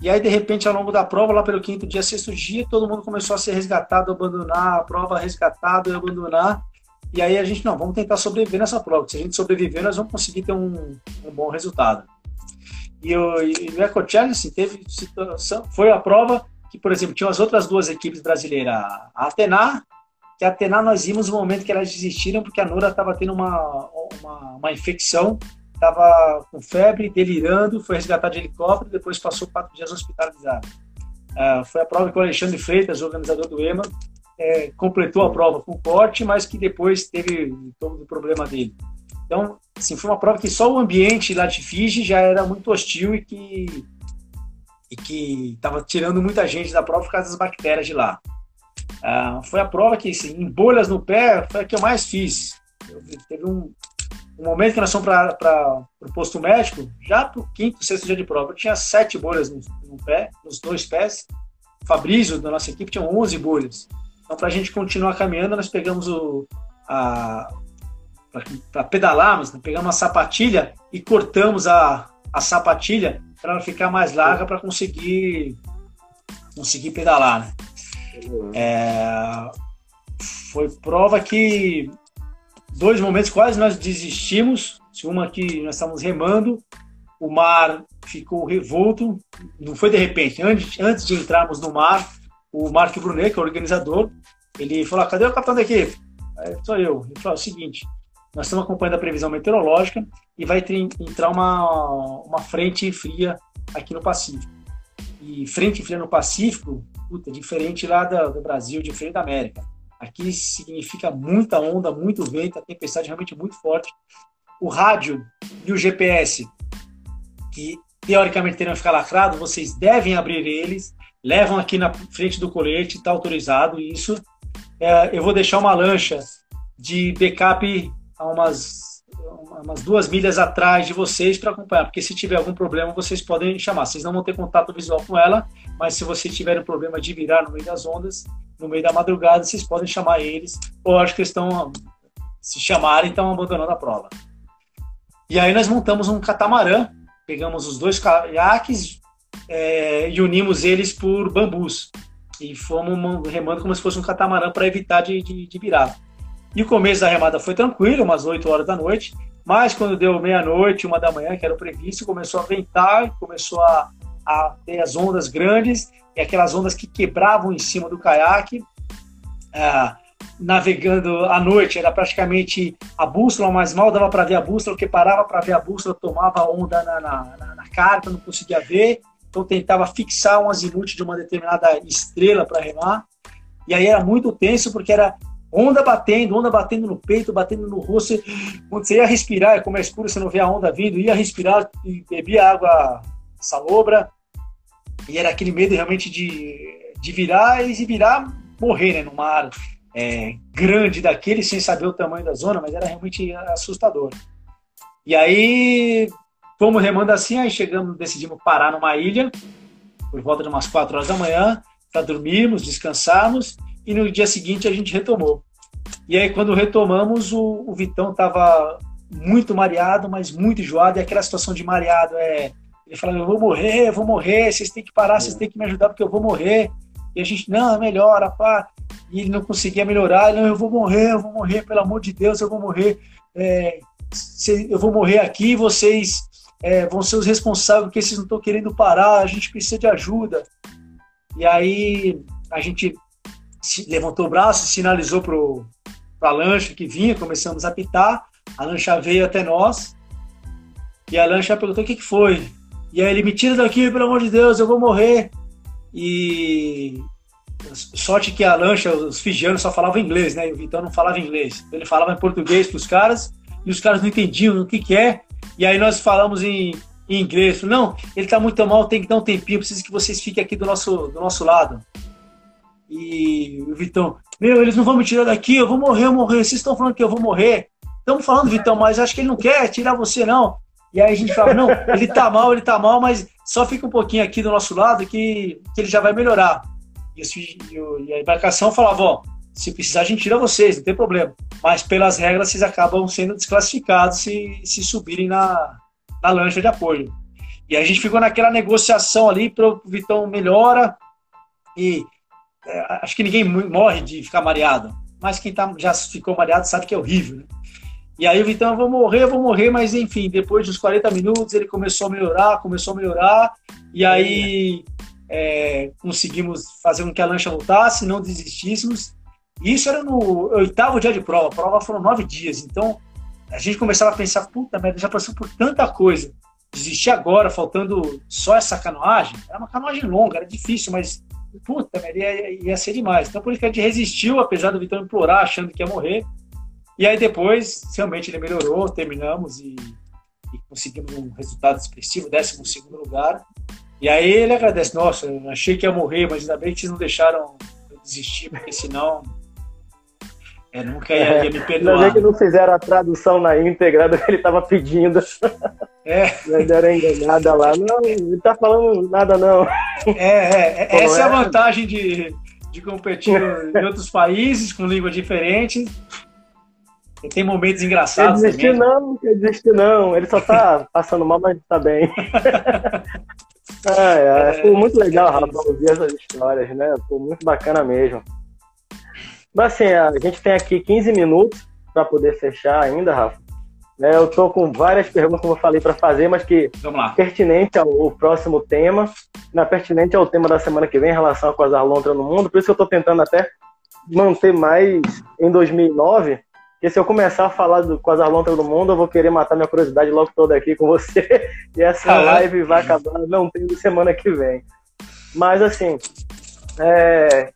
E aí, de repente, ao longo da prova, lá pelo quinto dia, sexto dia, todo mundo começou a ser resgatado, abandonar a prova, resgatado e abandonar. E aí a gente, não, vamos tentar sobreviver nessa prova. Se a gente sobreviver, nós vamos conseguir ter um, um bom resultado. E, o, e no Eco Challenge, assim, teve situação, foi a prova que, por exemplo, tinham as outras duas equipes brasileiras, a Atena, que a Atena nós vimos o momento que elas desistiram porque a Nora estava tendo uma, uma, uma infecção, estava com febre, delirando, foi resgatada de helicóptero, depois passou quatro dias hospitalizada. Uh, foi a prova que o Alexandre Freitas, organizador do EMA, é, completou a prova com corte, mas que depois teve todo o problema dele. Então, assim, foi uma prova que só o ambiente lá de Fiji já era muito hostil e que e que estava tirando muita gente da prova por causa das bactérias de lá. Ah, foi a prova que, assim, em bolhas no pé, foi a que eu mais fiz. Eu, teve um, um momento que nós fomos para o posto médico, já para o quinto, sexto dia de prova, eu tinha sete bolhas no, no pé, nos dois pés. O Fabrício, da nossa equipe, tinha 11 bolhas. Então, para a gente continuar caminhando, nós pegamos o. para pedalarmos, né? pegamos a sapatilha e cortamos a, a sapatilha para ela ficar mais larga para conseguir conseguir pedalar. Né? É, foi prova que dois momentos quase nós desistimos. Uma que nós estávamos remando, o mar ficou revolto, não foi de repente, antes, antes de entrarmos no mar, o Mark Brunet, que é o organizador, ele falou: ah, cadê o capitão da equipe? Aí, sou eu. Ele falou: é o seguinte, nós estamos acompanhando a previsão meteorológica e vai ter, entrar uma, uma frente fria aqui no Pacífico. E frente fria no Pacífico, puta, diferente lá do, do Brasil, diferente da América. Aqui significa muita onda, muito vento, a tempestade realmente muito forte. O rádio e o GPS, que teoricamente teriam que ficar lacrado, vocês devem abrir eles levam aqui na frente do colete, está autorizado isso. É, eu vou deixar uma lancha de backup a umas, umas duas milhas atrás de vocês para acompanhar, porque se tiver algum problema vocês podem chamar. Vocês não vão ter contato visual com ela, mas se vocês tiverem um problema de virar no meio das ondas, no meio da madrugada, vocês podem chamar eles, ou acho que estão, se chamarem, estão abandonando a prova. E aí nós montamos um catamarã, pegamos os dois caiaques, é, e unimos eles por bambus. E fomos remando como se fosse um catamarã para evitar de, de, de, virar. E o começo da remada foi tranquilo, umas 8 horas da noite, mas quando deu meia-noite, uma da manhã, que era o previsto, começou a ventar, começou a, a ter as ondas grandes, e aquelas ondas que quebravam em cima do caiaque. Ah, navegando à noite, era praticamente a bússola, mas mal dava para ver a bússola, porque parava para ver a bússola, tomava onda na, na, na, na carta, não conseguia ver, então tentava fixar um azimuth de uma determinada estrela para remar, e aí era muito tenso, porque era onda batendo, onda batendo no peito, batendo no rosto, quando você ia respirar, como é escuro, você não vê a onda vindo, ia respirar e bebia água salobra, e era aquele medo realmente de, de virar e virar morrer né, no mar, é, grande daquele, sem saber o tamanho da zona, mas era realmente assustador. E aí, fomos remando assim, aí chegamos, decidimos parar numa ilha, por volta de umas 4 horas da manhã, para dormirmos, descansarmos, e no dia seguinte a gente retomou. E aí, quando retomamos, o, o Vitão estava muito mareado, mas muito enjoado, e aquela situação de mareado é. Ele falava: Eu vou morrer, eu vou morrer, vocês têm que parar, vocês têm que me ajudar, porque eu vou morrer. E a gente, não, melhora, pá e ele não conseguia melhorar. Não, eu vou morrer, eu vou morrer, pelo amor de Deus, eu vou morrer. É, eu vou morrer aqui, vocês é, vão ser os responsáveis porque vocês não estão querendo parar, a gente precisa de ajuda. E aí a gente levantou o braço, sinalizou para a lancha que vinha, começamos a apitar, a lancha veio até nós, e a lancha perguntou o que, que foi. E aí ele me tira daqui, pelo amor de Deus, eu vou morrer. E Sorte que a lancha, os fijianos só falavam inglês, né? E o Vitão não falava inglês. Ele falava em português para os caras e os caras não entendiam o que, que é. E aí nós falamos em, em inglês. Não, ele está muito mal, tem que dar um tempinho, preciso que vocês fiquem aqui do nosso, do nosso lado. E o Vitão, meu, eles não vão me tirar daqui, eu vou morrer, eu morrer. Vocês estão falando que eu vou morrer. Estamos falando, Vitão, mas acho que ele não quer tirar você, não. E aí a gente fala, não, ele tá mal, ele tá mal, mas só fica um pouquinho aqui do nosso lado que, que ele já vai melhorar. E, a embarcação falava, ó, se precisar a gente tira vocês, não tem problema. Mas pelas regras vocês acabam sendo desclassificados se, se subirem na, na lancha de apoio. E a gente ficou naquela negociação ali para o Vitão melhora e é, acho que ninguém morre de ficar mareado, mas quem tá, já ficou mareado sabe que é horrível, né? E aí o Vitão, eu vou morrer, eu vou morrer, mas enfim, depois dos 40 minutos ele começou a melhorar, começou a melhorar, e aí é, conseguimos fazer com que a lancha voltasse, não desistíssemos. Isso era no oitavo dia de prova, a prova foram nove dias, então a gente começava a pensar, puta merda, já passou por tanta coisa, desistir agora, faltando só essa canoagem, era uma canoagem longa, era difícil, mas puta merda, ia, ia ser demais. Então por isso que a gente resistiu, apesar do Vitor implorar, achando que ia morrer. E aí depois, realmente ele melhorou, terminamos e, e conseguimos um resultado expressivo, 12 segundo lugar. E aí ele agradece, nossa, eu achei que ia morrer, mas ainda bem que vocês não deixaram eu desistir, porque senão é, nunca ia, ia me perdoar. Ainda bem
que não fizeram a tradução na íntegra do que ele estava pedindo. É. Não deram enganada lá. Não, ele tá falando nada, não.
É, é, é essa é a vantagem de, de competir em outros países com línguas diferentes. E tem momentos engraçados
desistir, também. não, desistir não. Ele só tá passando mal, mas tá bem. É, é, foi muito legal, Rafa, ouvir essas histórias, né? Foi muito bacana mesmo. Mas assim, a gente tem aqui 15 minutos para poder fechar ainda, Rafa. Né, eu tô com várias perguntas, como eu falei, para fazer, mas que pertinente ao, próximo tema, né, pertinente ao tema da semana que vem em relação com as alontra no mundo. Por isso que eu estou tentando até manter mais em 2009 porque se eu começar a falar do, com as alontas do mundo, eu vou querer matar minha curiosidade logo toda aqui com você. E essa live vai acabar não tendo semana que vem. Mas, assim, é,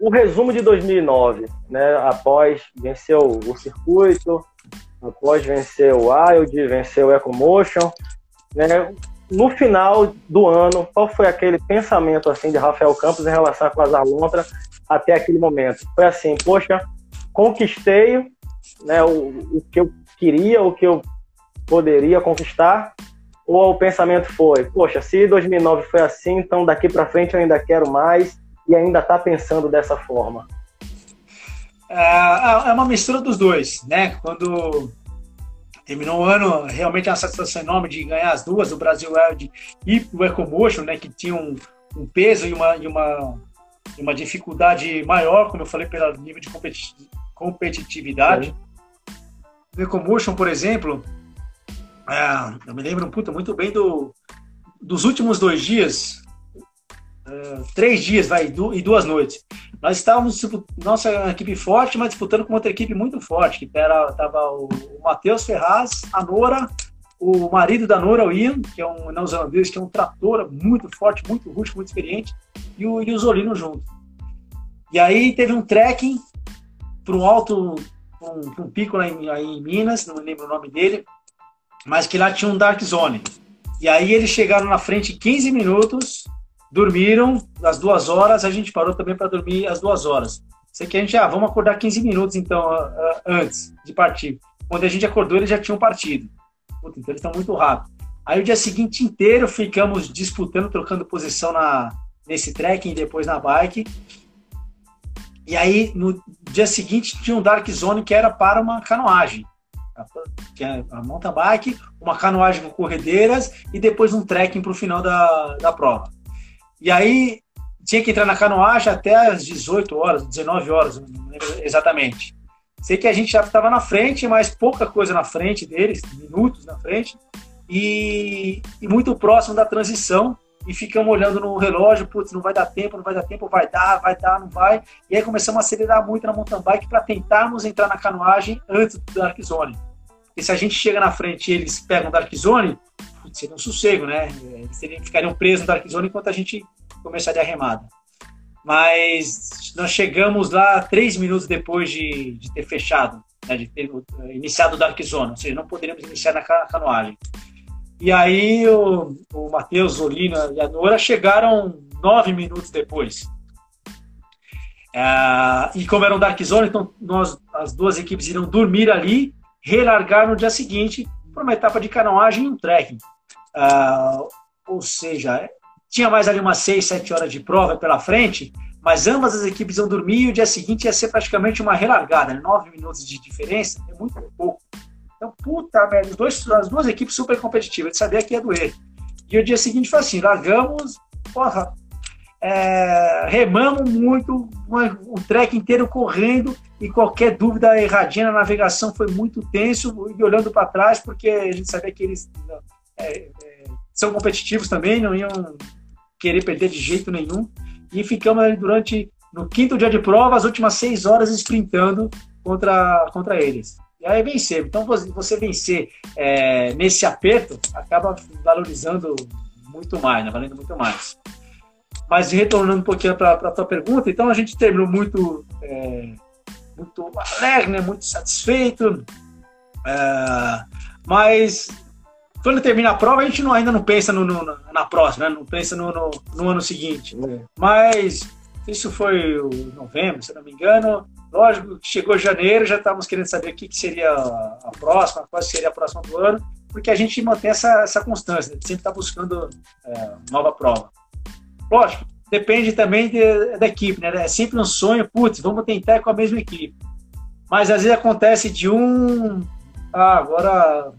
o resumo de 2009, né, após vencer o circuito, após vencer o Wild, vencer o EcoMotion, né, no final do ano, qual foi aquele pensamento assim de Rafael Campos em relação com as alontas até aquele momento? Foi assim, poxa, conquistei né, o, o que eu queria, o que eu poderia conquistar, ou o pensamento foi, poxa, se 2009 foi assim, então daqui para frente eu ainda quero mais e ainda está pensando dessa forma?
É, é, é uma mistura dos dois, né? Quando terminou o ano, realmente é uma satisfação enorme de ganhar as duas, o Brasil Wild e o EcoMotion, né? Que tinham um, um peso e uma, e uma, e uma dificuldade maior, como eu falei, pelo nível de competitividade competitividade. Sim. No Ecomotion, por exemplo, é, eu me lembro puta, muito bem do, dos últimos dois dias, uh, três dias vai, e duas noites. Nós estávamos, tipo, nossa equipe forte, mas disputando com outra equipe muito forte, que era, tava o, o Matheus Ferraz, a Nora, o marido da Nora, o Ian, que é um neozelandês, que é um trator muito forte, muito rústico, muito experiente, e o, e o Zolino junto. E aí teve um trekking para um alto, um, um pico lá em, aí em Minas, não lembro o nome dele, mas que lá tinha um Dark Zone. E aí eles chegaram na frente 15 minutos, dormiram as duas horas, a gente parou também para dormir as duas horas. Sei que a gente, ah, vamos acordar 15 minutos então, antes de partir. Quando a gente acordou, eles já tinham partido. Puta, então eles estão muito rápido. Aí o dia seguinte inteiro ficamos disputando, trocando posição na, nesse trekking depois na bike. E aí, no dia seguinte, tinha um Dark Zone que era para uma canoagem. Que é a mountain bike, uma canoagem com corredeiras e depois um trekking para o final da, da prova. E aí, tinha que entrar na canoagem até às 18 horas, 19 horas, não lembro exatamente. Sei que a gente já estava na frente, mas pouca coisa na frente deles, minutos na frente, e, e muito próximo da transição e ficamos olhando no relógio, putz, não vai dar tempo, não vai dar tempo, vai dar, vai dar, não vai. E aí começamos a acelerar muito na mountain bike para tentarmos entrar na canoagem antes do Dark Zone. Porque se a gente chega na frente e eles pegam o Dark Zone, seria um sossego, né? Eles teriam, ficariam presos no Dark Zone enquanto a gente começaria a remada. Mas nós chegamos lá três minutos depois de, de ter fechado, né, de ter iniciado o Dark Zone, ou seja, não poderíamos iniciar na canoagem. E aí o, o Matheus, Olina e a Nora chegaram nove minutos depois. É, e como era um Dark Zone, então nós, as duas equipes iriam dormir ali, relargar no dia seguinte para uma etapa de canoagem e um trekking. É, ou seja, tinha mais ali umas seis, sete horas de prova pela frente, mas ambas as equipes iam dormir e o dia seguinte ia ser praticamente uma relargada. Né? Nove minutos de diferença é muito pouco. Então, puta merda, os dois, as duas equipes super competitivas, de saber que ia doer. E o dia seguinte foi assim, largamos, porra, é, remamos muito, o trek inteiro correndo e qualquer dúvida erradinha na navegação foi muito tenso e olhando para trás porque a gente sabia que eles é, são competitivos também, não iam querer perder de jeito nenhum e ficamos ali durante no quinto dia de prova as últimas seis horas sprintando contra contra eles. E aí vencer. Então, você vencer é, nesse aperto acaba valorizando muito mais, né? valendo muito mais. Mas retornando um pouquinho para a tua pergunta, então a gente terminou muito, é, muito alegre, né? muito satisfeito. É, mas quando termina a prova, a gente não, ainda não pensa no, no, na próxima, né? não pensa no, no, no ano seguinte. É. Mas isso foi o novembro, se não me engano. Lógico, chegou janeiro, já estávamos querendo saber o que, que seria a próxima, qual seria a próxima do ano, porque a gente mantém essa, essa constância, sempre está buscando é, nova prova. Lógico, depende também de, da equipe, né? É sempre um sonho, putz, vamos tentar com a mesma equipe. Mas às vezes acontece de um. Ah, agora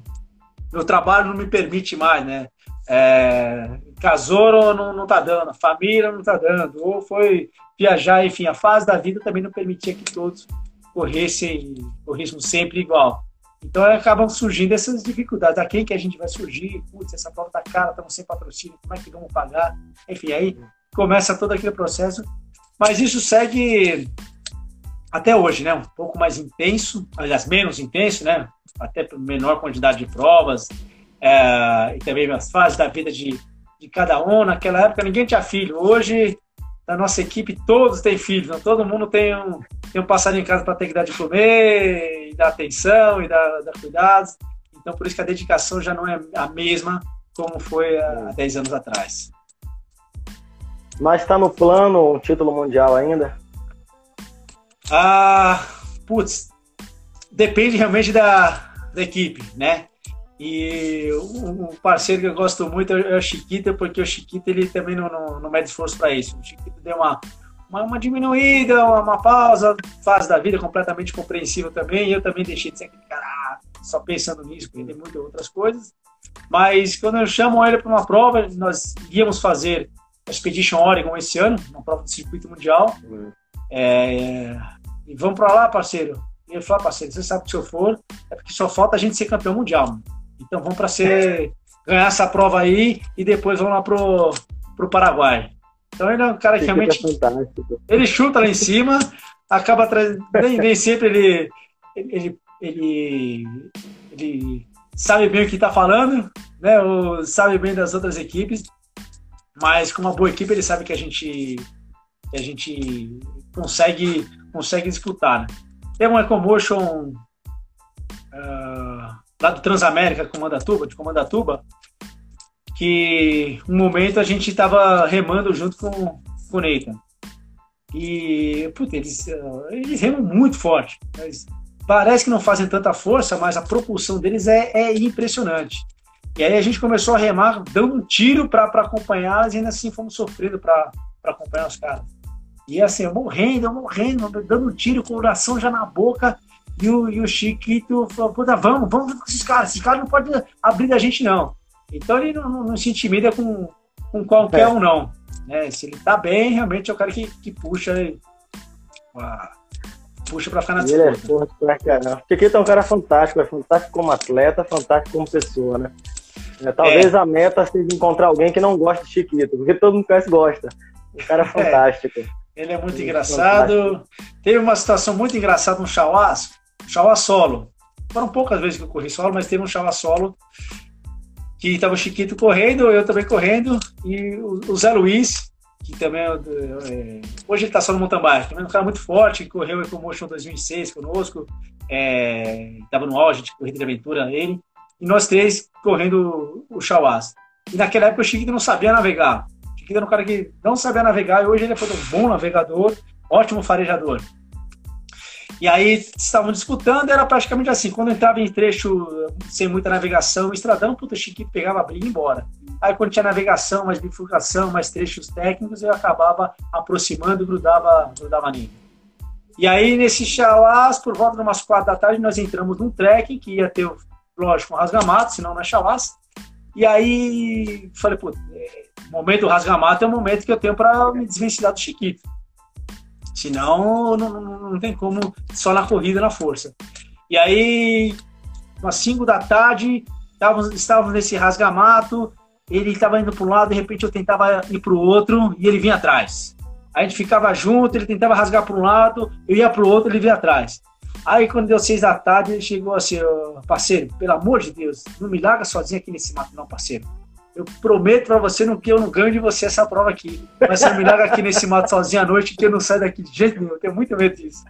meu trabalho não me permite mais, né? É, casou não, não tá dando, família não tá dando, ou foi viajar, enfim, a fase da vida também não permitia que todos corressem, corressem sempre igual. Então acabam surgindo essas dificuldades. A quem que a gente vai surgir? Putz, essa prova tá cara, estamos sem patrocínio, como é que vamos pagar? Enfim, aí começa todo aquele processo. Mas isso segue até hoje, né? Um pouco mais intenso, aliás, menos intenso, né? Até menor quantidade de provas, é, e também as fases da vida de, de cada um. Naquela época ninguém tinha filho. Hoje da nossa equipe, todos têm filhos, né? todo mundo tem um, tem um passarinho em casa para ter que dar de comer, e dar atenção, e dar, dar cuidados. Então, por isso que a dedicação já não é a mesma como foi há 10 anos atrás.
Mas está no plano um título mundial ainda?
Ah, putz, depende realmente da, da equipe, né? E um parceiro que eu gosto muito é o Chiquita, porque o Chiquita ele também não, não, não mede esforço para isso. O Chiquita deu uma, uma, uma diminuída, uma, uma, pausa, fase da vida completamente compreensível também. Eu também deixei de ser aquele cara só pensando nisso, porque tem muitas outras coisas. Mas quando eu chamo ele para uma prova, nós íamos fazer a Expedition Oregon esse ano, uma prova do circuito mundial. Uhum. É, E vamos para lá, parceiro. E falou, ah, parceiro, você sabe que se eu for, é porque só falta a gente ser campeão mundial. Mano. Então vamos para ser ganhar essa prova aí e depois vamos lá pro, pro Paraguai. Então ele é um cara que realmente. Ele chuta lá em cima, acaba trazendo. Nem, nem sempre ele, ele, ele, ele sabe bem o que está falando, né? Ou sabe bem das outras equipes, mas com uma boa equipe ele sabe que a gente, que a gente consegue, consegue disputar. Né? Tem um Ecomotion uh, lá do Transamérica, Comandatuba, de Comandatuba, que um momento a gente estava remando junto com, com o Nathan. E, puta, eles, uh, eles remam muito forte. Parece que não fazem tanta força, mas a propulsão deles é, é impressionante. E aí a gente começou a remar, dando um tiro para acompanhar, e ainda assim fomos sofrendo para acompanhar os caras. E assim, eu morrendo, eu morrendo, dando um tiro, com o coração já na boca. E o, e o Chiquito falou: puta, vamos, vamos com esses caras, esses caras não podem abrir da gente, não. Então ele não, não, não se intimida com, com qualquer é. um, não. Né? Se ele tá bem, realmente é o cara que, que puxa. puxa pra ficar na
disputa. Ele é forte pra caramba. Chiquito é um cara fantástico, é fantástico como atleta, fantástico como pessoa, né? É, talvez é. a meta seja encontrar alguém que não gosta de Chiquito, porque todo mundo conhece gosta. Um cara é.
Ele é muito engraçado. Fantástico. Teve uma situação muito engraçada no Chauás, Chauá solo. Foram poucas vezes que eu corri solo, mas teve um Chauá solo que estava o Chiquito correndo, eu também correndo, e o, Zé Luiz, que também é, é hoje ele está só no mountain bike, também é um cara muito forte, que correu o Ecomotion 2006 conosco, estava é, no auge de corrida de aventura ele, e nós três correndo o Chauás. E naquela época o Chiquito não sabia navegar. O Chiquito era um cara que não sabia navegar, e hoje ele foi um bom navegador, ótimo farejador. E aí estavam disputando, era praticamente assim, quando entrava em trecho sem muita navegação, estradão, puta, Chiquito pegava, abria e ia embora. Aí quando tinha navegação, mais bifurcação, mais trechos técnicos, eu acabava aproximando, grudava, grudava nele. E aí nesse chalás, por volta de umas quatro da tarde, nós entramos num trekking que ia ter, lógico, um rasgamato, senão não é chalás. E aí falei, pô, é, o momento do rasgamato é o momento que eu tenho para me desvencilhar do Chiquito. Senão, não, não, não tem como só na corrida, na força. E aí, umas 5 da tarde, estávamos, estávamos nesse rasgamato, ele estava indo para um lado, de repente eu tentava ir para o outro e ele vinha atrás. A gente ficava junto, ele tentava rasgar para um lado, eu ia para o outro, ele vinha atrás. Aí quando deu seis da tarde, ele chegou assim, parceiro, pelo amor de Deus, não me larga sozinho aqui nesse mato não, parceiro eu prometo para você no que eu não ganho de você essa prova aqui. Mas você me larga aqui nesse mato sozinho à noite que eu não saio daqui de jeito nenhum. Eu tenho muito medo disso.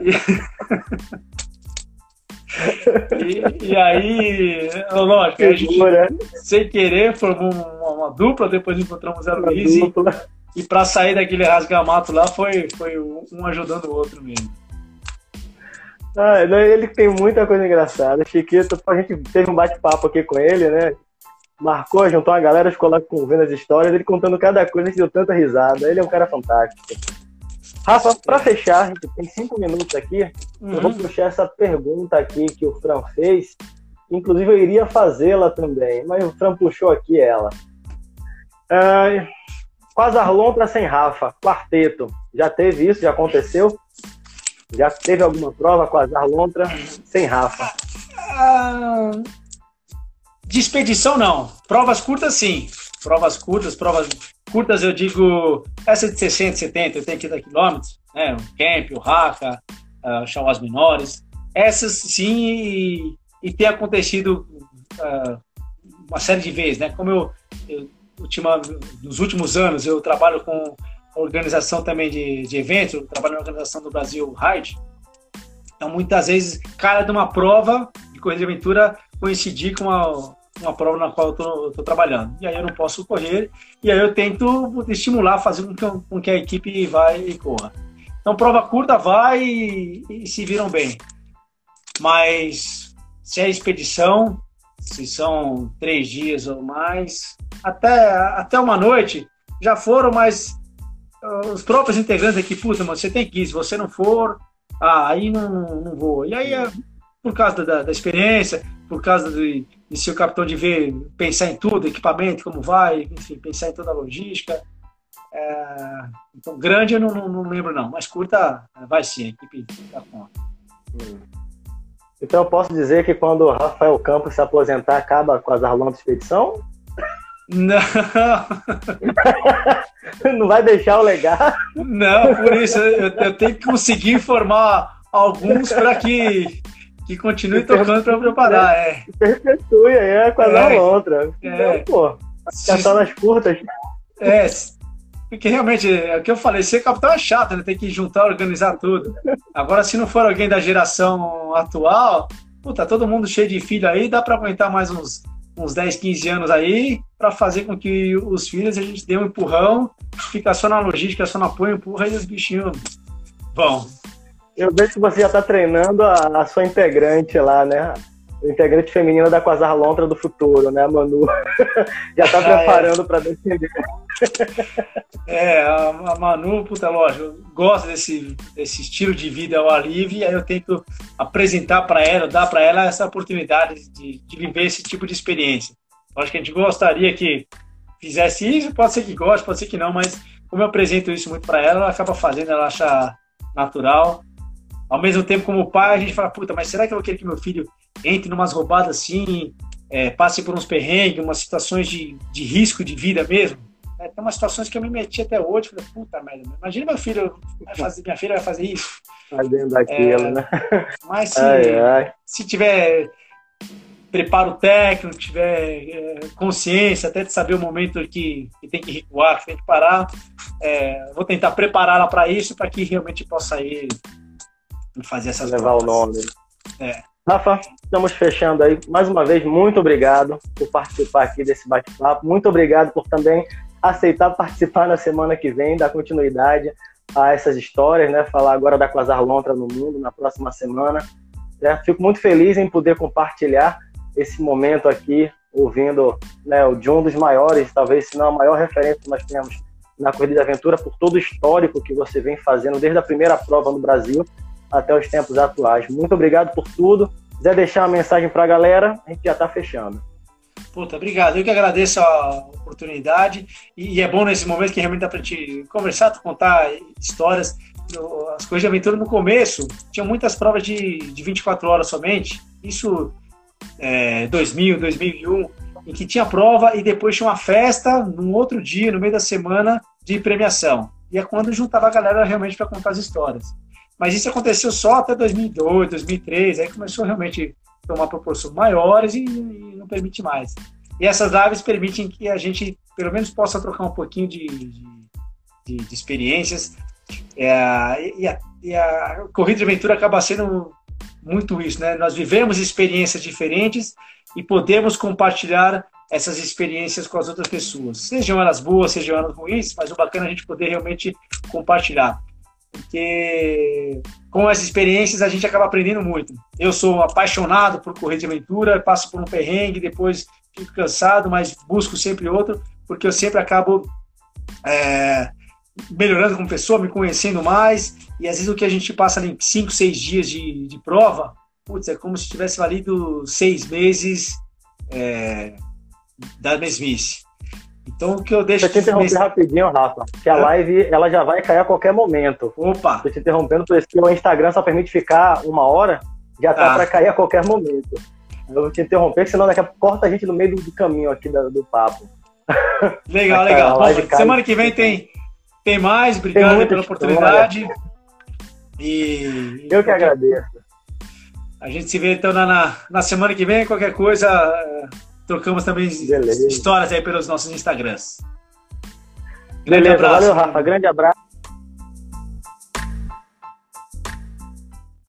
E, e, e aí, lógico, a gente, sem querer, formou uma, uma, dupla, depois encontramos a Luiz. E, para sair daquele rasgamato lá, foi, foi um ajudando o outro mesmo.
Ah, ele tem muita coisa engraçada. Chiquito, a gente teve um bate-papo aqui com ele, né? Marcou, juntou uma galera, ficou lá vendo as histórias, ele contando cada coisa, a gente deu tanta risada. Ele é um cara fantástico. Rafa, para fechar, a gente tem cinco minutos aqui, uhum. eu vou uhum. puxar essa pergunta aqui que o Fran fez. Inclusive, eu iria fazê-la também, mas o Fran puxou aqui ela. Uh, Quasar para sem Rafa, quarteto. Já teve isso? Já aconteceu? Já teve alguma prova Quasar Lontra sem Rafa? Uh,
de expedição, não. Provas curtas, sim. Provas curtas, provas curtas, eu digo, essa de 60, 70, 80 quilômetros, né? O Camp, o Raca, uh, Chauás Menores. Essas, sim, e, e tem acontecido uh, uma série de vezes, né? Como eu, eu ultima, nos últimos anos, eu trabalho com organização também de, de eventos, eu trabalho na organização do Brasil Ride. Então, muitas vezes, cara de uma prova de corrida de aventura coincidir com uma, uma prova na qual eu estou trabalhando. E aí eu não posso correr, e aí eu tento estimular, fazer com que, com que a equipe vai e corra. Então, prova curta vai e, e se viram bem. Mas se é expedição, se são três dias ou mais, até, até uma noite, já foram, mas uh, os próprios integrantes aqui, puta, mano, você tem que ir, se você não for, ah, aí não, não vou. E aí é por causa da, da experiência, por causa de, de ser o capitão de ver, pensar em tudo, equipamento, como vai, enfim, pensar em toda a logística. É, então, grande eu não, não, não, lembro, não. Mas curta vai sim, a equipe tá com.
Hum. Então eu posso dizer que quando o Rafael Campos se aposentar, acaba com as Arlondas Expedição?
Não.
não vai deixar o legado?
Não, por isso eu, eu tenho que conseguir formar alguns para que, que continue tocando para preparar. É.
Perpetue aí com as é. Arlondras. É. Então, pô, cantar nas curtas.
É, porque realmente, é o que eu falei, ser capitão é chato, né? Tem que juntar, organizar tudo. Agora, se não for alguém da geração atual, puta, todo mundo cheio de filho aí, dá para aguentar mais uns, uns 10, 15 anos aí, para fazer com que os filhos a gente dê um empurrão, fica só na logística, só no apoio, empurra e os bichinhos vão.
Eu vejo que você já está treinando a, a sua integrante lá, né? integrante feminina da Quasar Lontra do futuro, né, Manu? Já tá preparando ah, é. para defender.
É, a, a Manu, puta, lógico, gosta desse, desse estilo de vida ao ar livre, e aí eu tento apresentar para ela, dar para ela essa oportunidade de, de viver esse tipo de experiência. Eu acho que a gente gostaria que fizesse isso, pode ser que goste, pode ser que não, mas como eu apresento isso muito para ela, ela acaba fazendo, ela acha natural. Ao mesmo tempo, como pai, a gente fala, puta, mas será que eu vou querer que meu filho entre numas roubadas assim, é, passe por uns perrengues, umas situações de, de risco de vida mesmo. É, tem umas situações que eu me meti até hoje, falei, puta merda, imagina meu filho vai fazer, minha filha vai fazer isso.
Fazendo daquilo, é, né?
Mas se, ai, ai. se tiver preparo técnico, tiver é, consciência até de saber o momento que, que, tem que recuar, que tem que parar, é, vou tentar prepará-la para isso, para que realmente possa ir fazer essas
Levar provas. o nome. É. Rafa, estamos fechando aí. Mais uma vez, muito obrigado por participar aqui desse bate-papo. Muito obrigado por também aceitar participar na semana que vem, dar continuidade a essas histórias, né? Falar agora da Quasar Lontra no mundo na próxima semana. É, fico muito feliz em poder compartilhar esse momento aqui, ouvindo né, de um dos maiores, talvez se não a maior referência que nós temos na Corrida de Aventura, por todo o histórico que você vem fazendo desde a primeira prova no Brasil até os tempos atuais. Muito obrigado por tudo. Se quiser deixar uma mensagem para a galera, a gente já está fechando.
Puta, obrigado. Eu que agradeço a oportunidade e, é bom nesse momento que realmente dá para gente conversar, contar histórias. As coisas de aventura no começo tinham muitas provas de, de 24 horas somente. Isso é, 2000, 2001, em que tinha prova e depois tinha uma festa num outro dia, no meio da semana, de premiação. E é quando juntava a galera realmente para contar as histórias. Mas isso aconteceu só até 2002, 2003, aí começou realmente a tomar proporções maiores e, e não permite mais. E essas lives permitem que a gente, pelo menos, possa trocar um pouquinho de, de, de experiências. É, e, a, e, a, corrida de aventura acaba sendo muito isso, né? Nós vivemos experiências diferentes e podemos compartilhar essas experiências com as outras pessoas, sejam elas boas, sejam elas ruins, mas o bacana é a gente poder realmente compartilhar porque com essas experiências a gente acaba aprendendo muito. Eu sou apaixonado por correr de aventura, passo por um perrengue, depois fico cansado, mas busco sempre outro, porque eu sempre acabo é, melhorando como pessoa, me conhecendo mais, e às vezes o que a gente passa ali em 5, 6 dias de, de prova, putz, é como se tivesse valido seis meses é, da mesmice. Então, o que eu deixo...
Deixa eu te interromper rapidinho, Rafa, que a live ela já vai cair a qualquer momento.
Opa!
Estou te interrompendo, porque o Instagram só permite ficar uma hora, já tá, tá para cair a qualquer momento. Eu vou te interromper, senão daqui a pouco corta a gente no meio do, caminho aqui do, do papo.
Legal, legal. Bom, semana que vem tem, tem mais, obrigado tem pela oportunidade.
E... Eu que agradeço.
A gente se vê então na, na semana que vem, qualquer coisa Trocamos também Beleza. histórias aí pelos nossos Instagrams.
Grande Beleza, abraço. valeu, Rafa. Grande abraço.